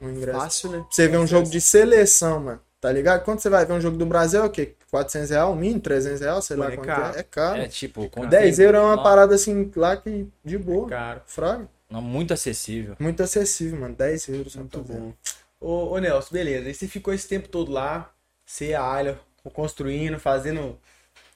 No ingresso. Fácil, né? Você vê um jogo de seleção, mano. Tá ligado? Quando você vai ver um jogo do Brasil, é o quê? 400 reais, mínimo, 300 reais, sei lá é quanto é. É caro. É tipo... Com 10 euros é uma parada assim, lá que de boa. É caro. Fraga. Não, muito acessível. Muito acessível, mano. 10 euros. Muito bom. Ô, ô Nelson, beleza. Aí você ficou esse tempo todo lá, você e a Alha, construindo, fazendo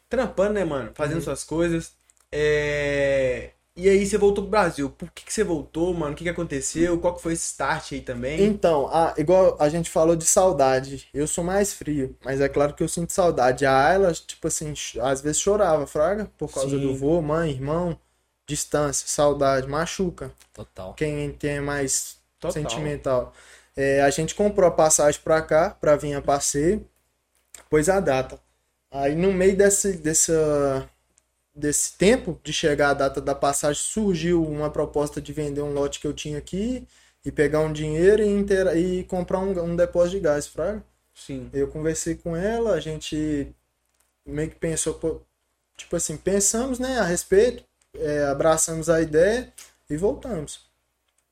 trampando, né, mano? Fazendo uhum. suas coisas. É... E aí você voltou pro Brasil. Por que, que você voltou, mano? O que, que aconteceu? Qual que foi esse start aí também? Então, a, igual a gente falou de saudade. Eu sou mais frio, mas é claro que eu sinto saudade. A Ayla, tipo assim, às vezes chorava, fraga, por causa Sim. do vô, mãe, irmão. Distância, saudade, machuca. Total. Quem tem é mais Total. sentimental. É, a gente comprou a passagem pra cá, pra vir a passeio. Pois a data. Aí no meio desse, dessa, desse tempo de chegar a data da passagem, surgiu uma proposta de vender um lote que eu tinha aqui e pegar um dinheiro e, inter... e comprar um, um depósito de gás, fraga. Sim. Eu conversei com ela, a gente meio que pensou, tipo assim, pensamos né, a respeito, é, abraçamos a ideia e voltamos.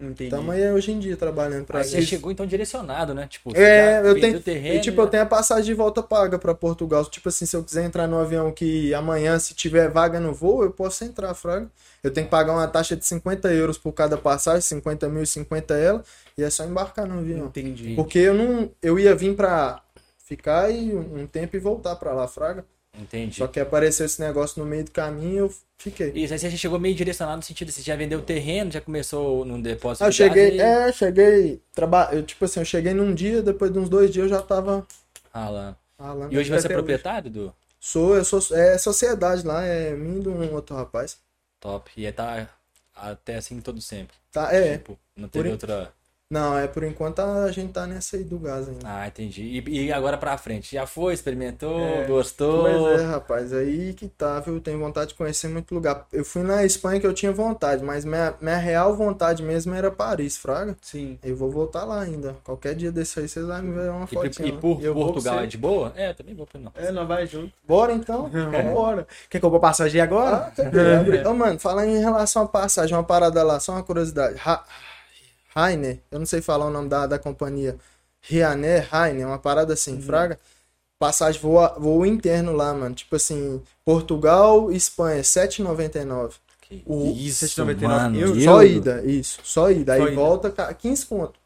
Entendi. Estamos aí hoje em dia trabalhando para isso. Você chegou então direcionado, né? Tipo, é, eu tenho, terreno, e, tipo, eu tenho a passagem de volta paga para Portugal. Tipo assim, se eu quiser entrar no avião que amanhã, se tiver vaga no voo, eu posso entrar, fraga. Eu tenho que pagar uma taxa de 50 euros por cada passagem, 50 mil e 50 ela, e é só embarcar no avião. Entendi. Porque eu não, eu ia vir para ficar e um tempo e voltar para lá, fraga. Entendi. Só que apareceu esse negócio no meio do caminho eu fiquei. Isso, aí você chegou meio direcionado no sentido você já vendeu o terreno, já começou no depósito ah, eu cheguei, É, cheguei. Traba... Eu, tipo assim, eu cheguei num dia, depois de uns dois dias eu já tava. Ralando. Ralando. E hoje você é proprietário do? Sou, eu sou. É sociedade lá, é mim de um outro rapaz. Top. E é tá até assim todo sempre. Tá, é. Tipo, não teve Por... outra. Não, é por enquanto a gente tá nessa aí do gás ainda. Ah, entendi. E, e agora pra frente? Já foi, experimentou, é, gostou? Pois é, rapaz, aí que tá, viu? Tenho vontade de conhecer muito lugar. Eu fui na Espanha que eu tinha vontade, mas minha, minha real vontade mesmo era Paris, Fraga. Sim. Eu vou voltar lá ainda. Qualquer dia desse aí vocês vão me ver uma foto. E, e por Portugal é de boa? É, também vou pra não. É, não vai junto. Bora então? Bora. Quer que eu vou passagem agora? Ah, Ô, mano, falar em relação à passagem, uma parada lá, só uma curiosidade. Ha Rainer, eu não sei falar o nome da, da companhia. Ryanair, Rainer, uma parada assim, uhum. fraga. Passagem voo, voo interno lá, mano. Tipo assim, Portugal, Espanha, 7,99. Isso, 7,99 euros. Só ida, isso. Só ida. Só Aí ida. volta 15 conto.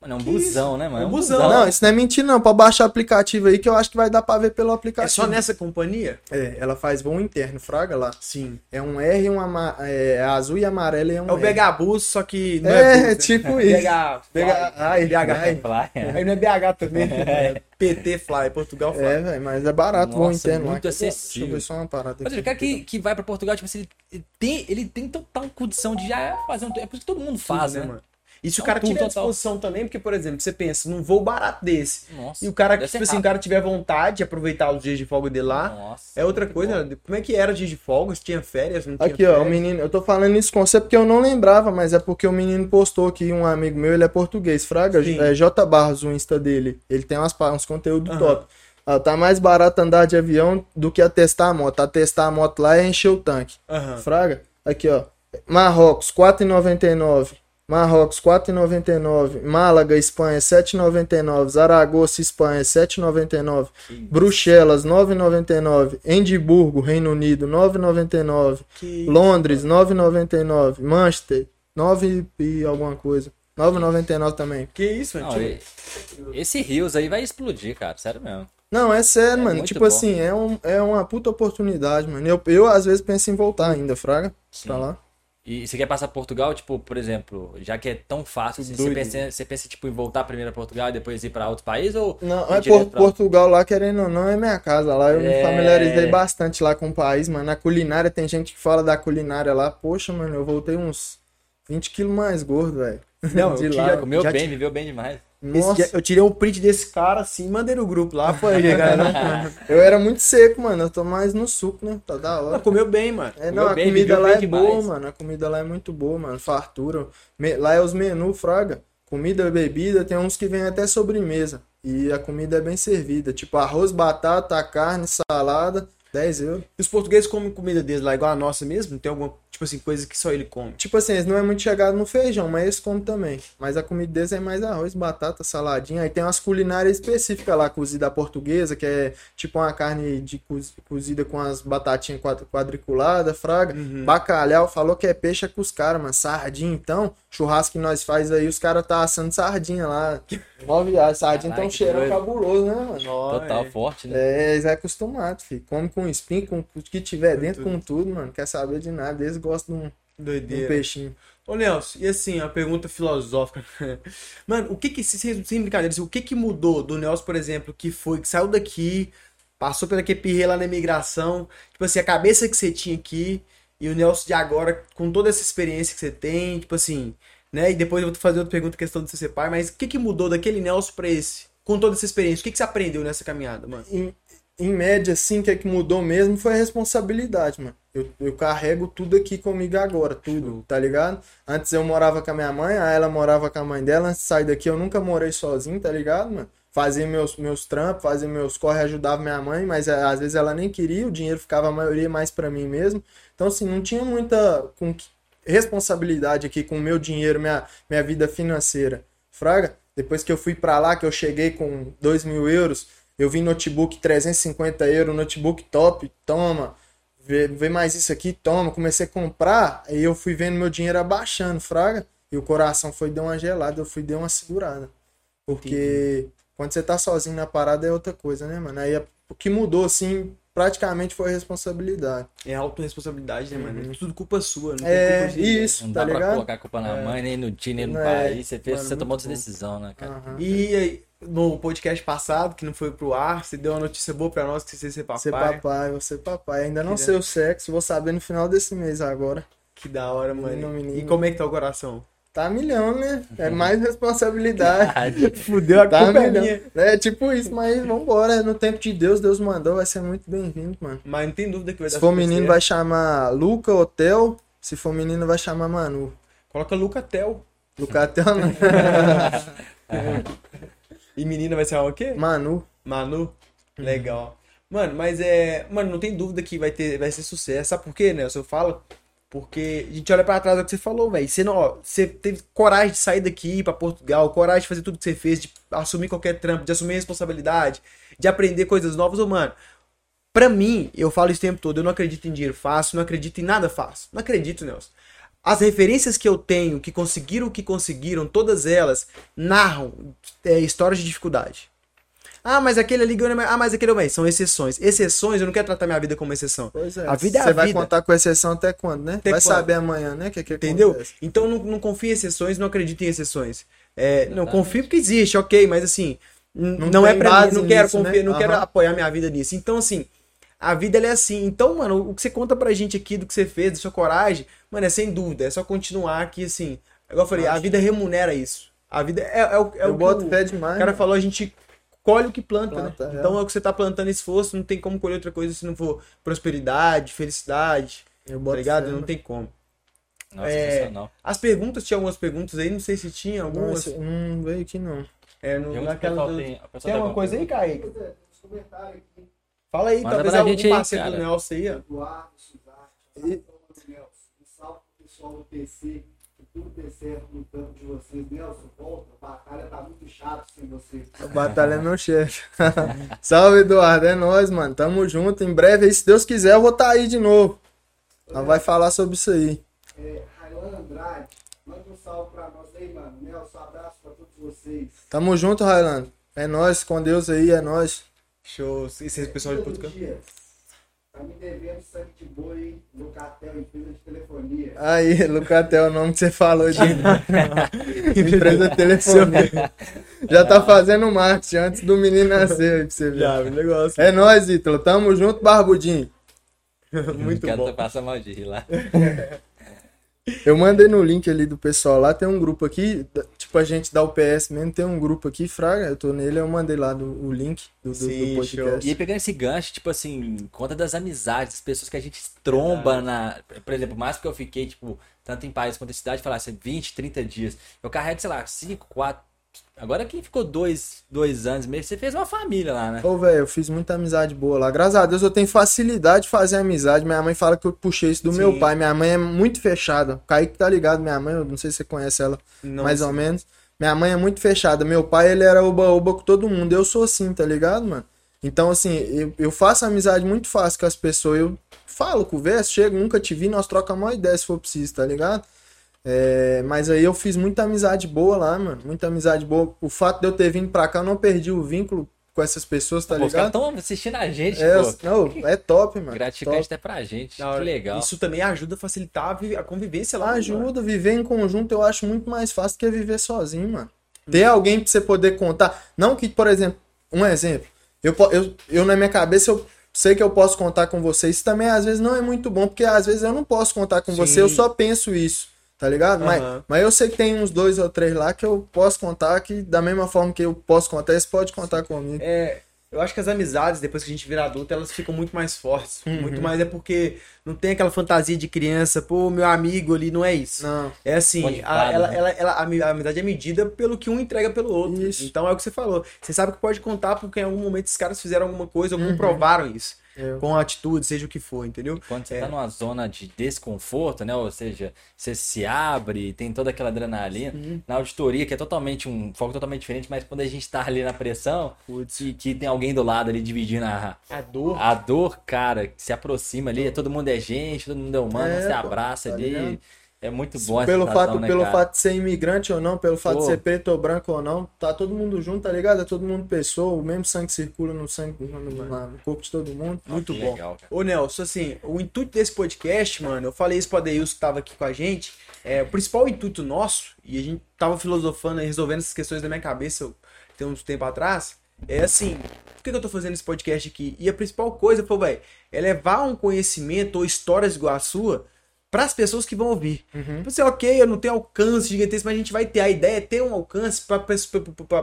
Mano, é um busão, né, mano? É um busão. Não, isso não é mentira, não. Pode baixar o aplicativo aí que eu acho que vai dar pra ver pelo aplicativo. É só nessa companhia? É, ela faz voo interno, fraga lá. Sim. É um R, um ama... é, azul e amarelo e é um É o BH Bus, só que não é, é bus, né? tipo isso. BH, BH, ai, BH, Fly. Aí não é BH também, é PT Fly, Portugal Fly. É, velho, mas é barato Nossa, voo interno. muito lá. acessível. Deixa eu ver só uma parada Mas o cara que, que vai pra Portugal, tipo assim, ele tem, ele tem total condição de já fazer um... É por isso que todo mundo faz, Tudo, né, mano? E se o cara tiver disposição também, porque, por exemplo, você pensa num voo barato desse, Nossa, e o cara, tipo assim, o cara tiver vontade de aproveitar os dias de folga dele lá, Nossa, é outra coisa. Bom. Como é que era dia de folga? Se tinha férias, não tinha Aqui, férias? ó, o menino, eu tô falando isso com você porque eu não lembrava, mas é porque o menino postou aqui, um amigo meu, ele é português, Fraga, é J Barros, o Insta dele. Ele tem umas, uns conteúdos uhum. top. Ah, tá mais barato andar de avião do que atestar a moto. Atestar a moto lá é encher o tanque. Uhum. Fraga, aqui, ó. Marrocos, 4,99. Marrocos, 4,99. Málaga, Espanha, 7,99. Zaragoza, Espanha, 7,99. Bruxelas, 9,99. Edimburgo, Reino Unido, 9,99. Londres, 9,99. Manchester, 9 e alguma coisa. 9,99 também. Que isso, mano? Esse Rios aí vai explodir, cara. Sério mesmo. Não, é sério, é mano. Tipo bom. assim, é, um, é uma puta oportunidade, mano. Eu, eu às vezes penso em voltar ainda, Fraga, Sim. pra lá. E você quer passar Portugal, tipo, por exemplo, já que é tão fácil, você pensa, você pensa, tipo, em voltar primeiro a Portugal e depois ir para outro país? Ou não, é por, Portugal lá, querendo ou não, é minha casa lá. Eu é... me familiarizei bastante lá com o país, mano. Na culinária, tem gente que fala da culinária lá. Poxa, mano, eu voltei uns 20 quilos mais gordo, velho. Não, de lá. Comeu bem, te... viveu bem demais. Nossa. eu tirei um print desse cara assim, mandei no grupo lá, foi, galera. eu era muito seco, mano. Eu tô mais no suco, né? Tá da hora. Não, comeu bem, mano. É, não, a bem, comida lá é demais. boa, mano. A comida lá é muito boa, mano. Fartura. Lá é os menus, fraga. Comida, bebida, tem uns que vem até sobremesa. E a comida é bem servida. Tipo arroz, batata, carne, salada 10 euros. E os portugueses comem comida deles lá igual a nossa mesmo? Tem alguma, tipo assim, coisa que só ele come? Tipo assim, eles não é muito chegado no feijão, mas eles comem também. Mas a comida deles é mais arroz, batata, saladinha. Aí tem umas culinárias específicas lá, cozida portuguesa, que é tipo uma carne de cozida com as batatinhas quadriculadas, fraga. Uhum. Bacalhau, falou que é peixe é com os caras, mano. Sardinha, então, churrasco que nós faz aí, os caras tá assando sardinha lá. Mó viagem, sardinha tem um cheirão cabuloso, né, mano? Total, é. forte, né? É, eles é acostumado, filho. Come com espinho, com o que tiver com dentro, tudo. com tudo, mano. Quer saber de nada, eles gostam de um, Doideira. de um peixinho. Ô, Nelson, e assim, a pergunta filosófica. Mano, o que que, sem, sem brincadeira, assim, o que que mudou do Nelson, por exemplo, que foi, que saiu daqui, passou pela QPR lá na imigração, tipo assim, a cabeça que você tinha aqui, e o Nelson de agora, com toda essa experiência que você tem, tipo assim, né? E depois eu vou fazer outra pergunta, questão de você ser pai, mas o que que mudou daquele Nelson pra esse? Com toda essa experiência, o que que você aprendeu nessa caminhada, mano? Em, em média, assim, o que é que mudou mesmo foi a responsabilidade, mano. Eu, eu carrego tudo aqui comigo agora, tudo, tá ligado? Antes eu morava com a minha mãe, aí ela morava com a mãe dela. Antes de sair daqui eu nunca morei sozinho, tá ligado, mano? Fazia meus, meus trampos, fazia meus corre, ajudava minha mãe, mas é, às vezes ela nem queria, o dinheiro ficava a maioria mais para mim mesmo. Então, assim, não tinha muita responsabilidade aqui com o meu dinheiro, minha, minha vida financeira. Fraga, depois que eu fui para lá, que eu cheguei com 2 mil euros, eu vi notebook 350 euros, notebook top, toma. Vê, vê mais isso aqui, toma. Comecei a comprar, aí eu fui vendo meu dinheiro abaixando, fraga. E o coração foi deu uma gelada, eu fui deu uma segurada. Porque Entendi. quando você tá sozinho na parada é outra coisa, né, mano? Aí o que mudou, assim, praticamente foi responsabilidade. É autorresponsabilidade, né, mano? Uhum. Tudo culpa sua, não é, culpa de isso, Não tá dá ligado? pra colocar a culpa na é. mãe, nem no time, nem no é, pai. Você, fez, mano, você tomou essa decisão, né, cara? Uhum. E aí, no podcast passado, que não foi pro ar, você deu uma notícia boa pra nós que você ia ser papai. Ser papai, vou ser papai. Ainda não sei o sexo, vou saber no final desse mês agora. Que da hora, mano. E como é que tá o coração? Tá milhão, né? É mais responsabilidade. Fudeu a tá culpa é minha. É tipo isso, mas vambora. No tempo de Deus, Deus mandou, vai ser muito bem-vindo, mano. Mas não tem dúvida que vai Se for menino, vai chamar Luca Hotel. Se for menino, vai chamar Manu. Coloca Luca Tel. Luca Tel, não. E menina vai ser o quê? Manu. Manu? Uhum. Legal. Mano, mas é. Mano, não tem dúvida que vai, ter, vai ser sucesso. Sabe por quê, né? Eu falo. Porque a gente olha para trás do que você falou, velho. Você, não, você teve coragem de sair daqui para Portugal, coragem de fazer tudo que você fez, de assumir qualquer trampo, de assumir responsabilidade, de aprender coisas novas. Ô, mano, pra mim, eu falo isso o tempo todo, eu não acredito em dinheiro fácil, não acredito em nada fácil. Não acredito, Nelson. As referências que eu tenho, que conseguiram o que conseguiram, todas elas narram é, histórias de dificuldade. Ah, mas aquele ali ganhou. Ah, mas aquele bem. São exceções. Exceções, eu não quero tratar minha vida como exceção. Pois é. A vida é Você vai contar com exceção até quando, né? Até vai quando? saber amanhã, né? Que, que Entendeu? Acontece. Então não, não confio em exceções, não acredito em exceções. É, não confio porque existe, ok, mas assim. Não, não é pra mim, não quero nisso, confiar, né? não uhum. quero apoiar minha vida nisso. Então, assim, a vida é assim. Então, mano, o que você conta pra gente aqui do que você fez, da sua coragem, mano, é sem dúvida. É só continuar aqui, assim. Igual eu falei, Acho. a vida remunera isso. A vida é, é, o, é eu o boto o, demais. O cara falou, a gente colhe o que planta, né? planta né? É. Então é o que você tá plantando esforço, não tem como colher outra coisa se não for prosperidade, felicidade. Eu boto tá ligado? Não tem como. Nossa, é, as perguntas, tinha algumas perguntas aí, não sei se tinha algumas. Não, não veio aqui não. É, no, naquela. Do... Tem, tem alguma coisa aí, Kaique? Fala aí, Manda talvez algum gente parceiro aí, do Nelson aí, ó. Eduardo, Suzarte, pessoal do PC, tudo dê certo no campo de vocês. Nelson, volta, a batalha tá muito chata sem você. A batalha é meu chefe. Salve, Eduardo, é nóis, mano. Tamo junto. Em breve, aí, se Deus quiser, eu vou estar tá aí de novo. Ela vai falar sobre isso aí. É, Railan Andrade, manda um salve pra nós aí, mano. Nelson, abraço pra todos vocês. Tamo junto, Railan. É nóis, com Deus aí, é nóis. Show. Esse pessoal de Portugal. Tá me devendo sangue de boi, Lucatel, empresa de telefonia. Aí, Lucatel, é o nome que você falou de empresa de telefonia. Já tá fazendo marketing antes do menino nascer aí pra você ver. Já, negócio. É nóis, Ítalo. Tamo junto, barbudinho. Muito bom. Passa mal de rir lá. Eu mandei no link ali do pessoal lá, tem um grupo aqui, tipo a gente da UPS mesmo, tem um grupo aqui, Fraga, eu tô nele, eu mandei lá do, o link do, Sim, do podcast. Show. E aí pegando esse gancho, tipo assim, conta das amizades, das pessoas que a gente tromba na... Por exemplo, mais porque eu fiquei, tipo, tanto em país quanto em cidade, falasse 20, 30 dias. Eu carrego, sei lá, 5, 4, Agora quem ficou dois, dois anos mesmo, você fez uma família lá, né? Ô, velho, eu fiz muita amizade boa lá. Graças a Deus eu tenho facilidade de fazer amizade. Minha mãe fala que eu puxei isso do Sim. meu pai. Minha mãe é muito fechada. O Kaique tá ligado, minha mãe, eu não sei se você conhece ela não mais ou menos. Minha mãe é muito fechada. Meu pai, ele era oba-oba com todo mundo. Eu sou assim, tá ligado, mano? Então, assim, eu, eu faço amizade muito fácil com as pessoas. Eu falo, converso, chego, nunca te vi, nós trocamos uma ideia se for preciso, tá ligado? É, mas aí eu fiz muita amizade boa lá, mano. Muita amizade boa. O fato de eu ter vindo pra cá, eu não perdi o vínculo com essas pessoas, tá pô, ligado? Os caras estão assistindo a gente, é, pô. Não, é top, mano. Gratificante até pra gente. Não, que legal. Isso também ajuda a facilitar a convivência lá. Ajuda, viver em conjunto eu acho muito mais fácil que viver sozinho, mano. Ter alguém pra você poder contar. Não que, por exemplo, um exemplo. Eu, eu, eu na minha cabeça, eu sei que eu posso contar com você. Isso também às vezes não é muito bom, porque às vezes eu não posso contar com Sim. você, eu só penso isso. Tá ligado? Uhum. Mas, mas eu sei que tem uns dois ou três lá que eu posso contar que, da mesma forma que eu posso contar, eles podem contar comigo. É, eu acho que as amizades, depois que a gente vira adulto, elas ficam muito mais fortes. Uhum. Muito mais é porque não tem aquela fantasia de criança, pô, meu amigo ali, não é isso. Não. É assim, a, ela, né? ela, ela, a amizade é medida pelo que um entrega pelo outro. Isso. Então é o que você falou. Você sabe que pode contar porque em algum momento esses caras fizeram alguma coisa ou uhum. comprovaram isso. É. Com atitude, seja o que for, entendeu? E quando você é. tá numa zona de desconforto, né? Ou seja, você se abre, tem toda aquela adrenalina. Uhum. Na auditoria, que é totalmente um foco totalmente diferente, mas quando a gente tá ali na pressão, e que tem alguém do lado ali dividindo a, a dor. A dor, cara, que se aproxima ali, todo mundo é gente, todo mundo é humano, é, você abraça tá ali. Ligado? É muito bom pelo fato, né, Pelo cara? fato de ser imigrante ou não, pelo fato Pô. de ser preto ou branco ou não, tá todo mundo junto, tá ligado? É todo mundo pessoa, o mesmo sangue circula no sangue no, no corpo de todo mundo. Muito bom. Legal, Ô, Nelson, assim, o intuito desse podcast, mano, eu falei isso pro Adeilson que tava aqui com a gente. É, o principal intuito nosso, e a gente tava filosofando e resolvendo essas questões da minha cabeça tem uns tempo atrás, é assim, por que, que eu tô fazendo esse podcast aqui? E a principal coisa, pô, velho, é levar um conhecimento ou histórias igual a sua para as pessoas que vão ouvir. Uhum. Você, ok, eu não tenho alcance gigantesco, mas a gente vai ter. A ideia é ter um alcance para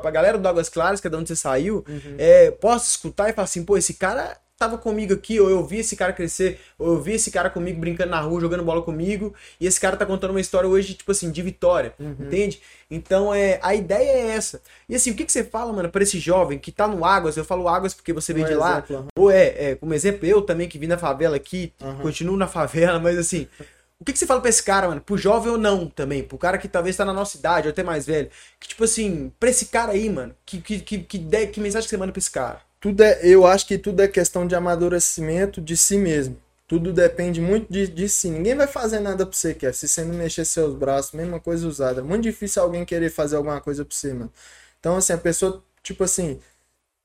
a galera do Águas Claras, que é de onde você saiu, uhum. é, possa escutar e falar assim, pô, esse cara tava comigo aqui, ou eu vi esse cara crescer, ou eu vi esse cara comigo brincando na rua, jogando bola comigo, e esse cara tá contando uma história hoje, tipo assim, de vitória, uhum. entende? Então, é, a ideia é essa. E assim, o que, que você fala, mano, pra esse jovem que tá no Águas, eu falo Águas porque você veio um de lá, exemplo, ou é, é, como exemplo, eu também que vim da favela aqui, continuo na favela, mas assim, o que, que você fala pra esse cara, mano? Pro jovem ou não também? Pro cara que talvez tá na nossa idade ou até mais velho. Que, tipo assim, pra esse cara aí, mano, que, que, que, que, de, que mensagem que você manda pra esse cara? Tudo é, eu acho que tudo é questão de amadurecimento de si mesmo. Tudo depende muito de, de si. Ninguém vai fazer nada pra você, quer. Se você não mexer seus braços, mesma coisa usada. É muito difícil alguém querer fazer alguma coisa pra você, mano. Então, assim, a pessoa, tipo assim,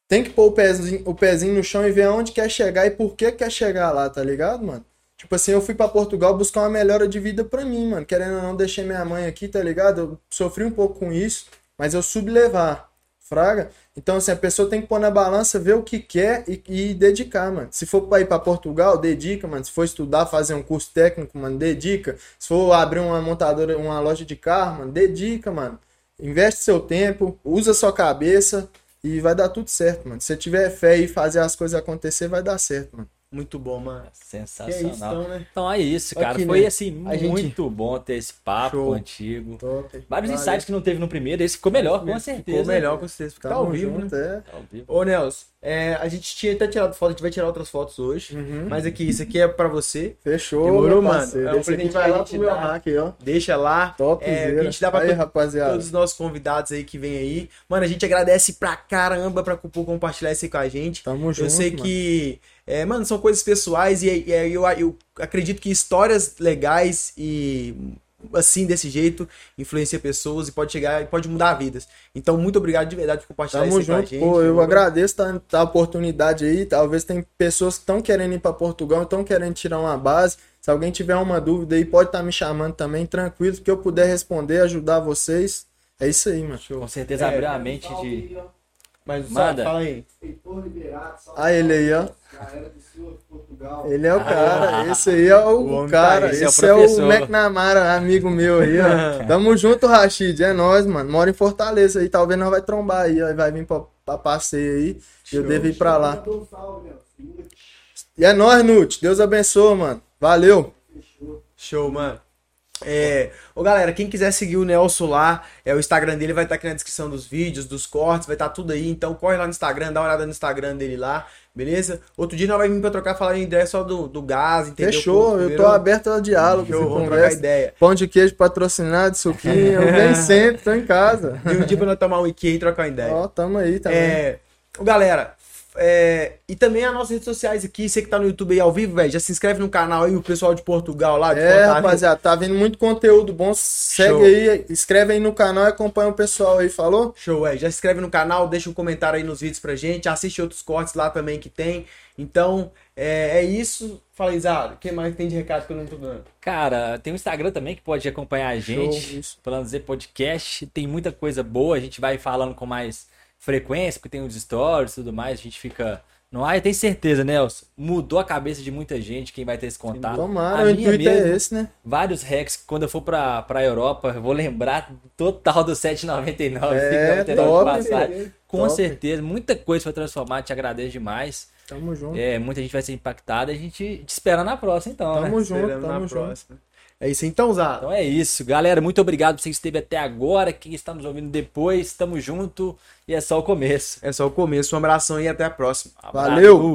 tem que pôr o pezinho, o pezinho no chão e ver aonde quer chegar e por que quer chegar lá, tá ligado, mano? Tipo assim, eu fui para Portugal buscar uma melhora de vida para mim, mano. Querendo ou não, deixei minha mãe aqui, tá ligado? Eu sofri um pouco com isso, mas eu sublevar, fraga. Então, assim, a pessoa tem que pôr na balança, ver o que quer e, e dedicar, mano. Se for para ir para Portugal, dedica, mano. Se for estudar, fazer um curso técnico, mano, dedica. Se for abrir uma montadora, uma loja de carro, mano, dedica, mano. Investe seu tempo, usa sua cabeça e vai dar tudo certo, mano. Se você tiver fé e fazer as coisas acontecer, vai dar certo, mano. Muito bom, mano. Sensacional. É isso, então, né? então, é isso, cara. Aqui, Foi né? assim, muito gente... bom ter esse papo Show. contigo. Top. Vários Valeu. insights que não teve no primeiro, esse ficou melhor, com certeza. Ficou melhor, com certeza. Porque tá ao vivo, junto, né? É. Tá ao vivo. Ô, Nelson, É, a gente tinha até tirado foto, a gente vai tirar outras fotos hoje. Uhum. Mas aqui, isso aqui é pra você. Fechou, Demorou, mano. É um presente vai lá pro meu hack aí, ó. Deixa lá. Top, é, a gente dá pra aí, rapaziada. todos os nossos convidados aí que vem aí. Mano, a gente agradece pra caramba pra por compartilhar isso aí com a gente. Tamo junto, Eu sei mano. É, mano, são coisas pessoais e, e eu, eu acredito que histórias legais e assim, desse jeito, influencia pessoas e pode chegar e pode mudar vidas. Então, muito obrigado de verdade por compartilhar Tamo isso junto, com a gente. Pô, eu agradeço tá, tá a oportunidade aí. Talvez tem pessoas que estão querendo ir para Portugal, estão querendo tirar uma base. Se alguém tiver uma dúvida aí, pode estar tá me chamando também, tranquilo, que eu puder responder, ajudar vocês. É isso aí, mano. Com certeza é, abriu a mente de. Mas Manda. fala aí. Ah, ele aí, ó. Ele é o cara, ah, esse aí é o, o cara, tá, esse, esse é, o, é o McNamara, amigo meu aí, ó. Tamo junto, Rashid, é nós, mano. Mora em Fortaleza aí, talvez nós vai trombar aí, ó, vai vir pra, pra passeio aí. Show, eu devo ir pra lá. E é nós, Nut. Deus abençoe, mano. Valeu. Show, mano. É, ô galera, quem quiser seguir o Nelson lá, é o Instagram dele vai estar tá aqui na descrição dos vídeos, dos cortes, vai estar tá tudo aí. Então corre lá no Instagram, dá uma olhada no Instagram dele lá, beleza? Outro dia nós vamos vir pra trocar falar em ideia só do, do gás, entendeu? Fechou, eu tô aberto ao diálogo, Show, vamos trocar ideia. Pão de queijo patrocinado, suquinho, eu venho sempre, tô em casa. E um dia pra nós tomar um Ikea e trocar uma ideia. Ó, tamo aí também. É, galera, é, e também as nossas redes sociais aqui, você que tá no YouTube aí ao vivo, velho, já se inscreve no canal aí, o pessoal de Portugal lá. De é, rapaziada, tá vendo muito conteúdo bom. Segue Show. aí, inscreve aí no canal e acompanha o pessoal aí, falou? Show, é. Já se inscreve no canal, deixa um comentário aí nos vídeos pra gente, assiste outros cortes lá também que tem. Então, é, é isso. Fala, Isado, o que mais tem de recado que eu não tô dando? Cara, tem o Instagram também que pode acompanhar a gente. Falando dizer podcast, tem muita coisa boa, a gente vai falando com mais frequência, porque tem os stories e tudo mais, a gente fica no ar. E tem certeza, Nelson, mudou a cabeça de muita gente quem vai ter esse contato. Tomara, a o intuito é mesmo, é esse, né? Vários hacks, quando eu for pra, pra Europa, eu vou lembrar total do 7,99. É, top, Com top. certeza, muita coisa foi transformar, te agradeço demais. Tamo junto. É, muita gente vai ser impactada, a gente te espera na próxima, então, tamo né? Junto, tamo na junto. É isso então, Zá. Então é isso. Galera, muito obrigado por você que esteve até agora. Quem está nos ouvindo depois, tamo junto. E é só o começo. É só o começo. Um abração e até a próxima. Valeu!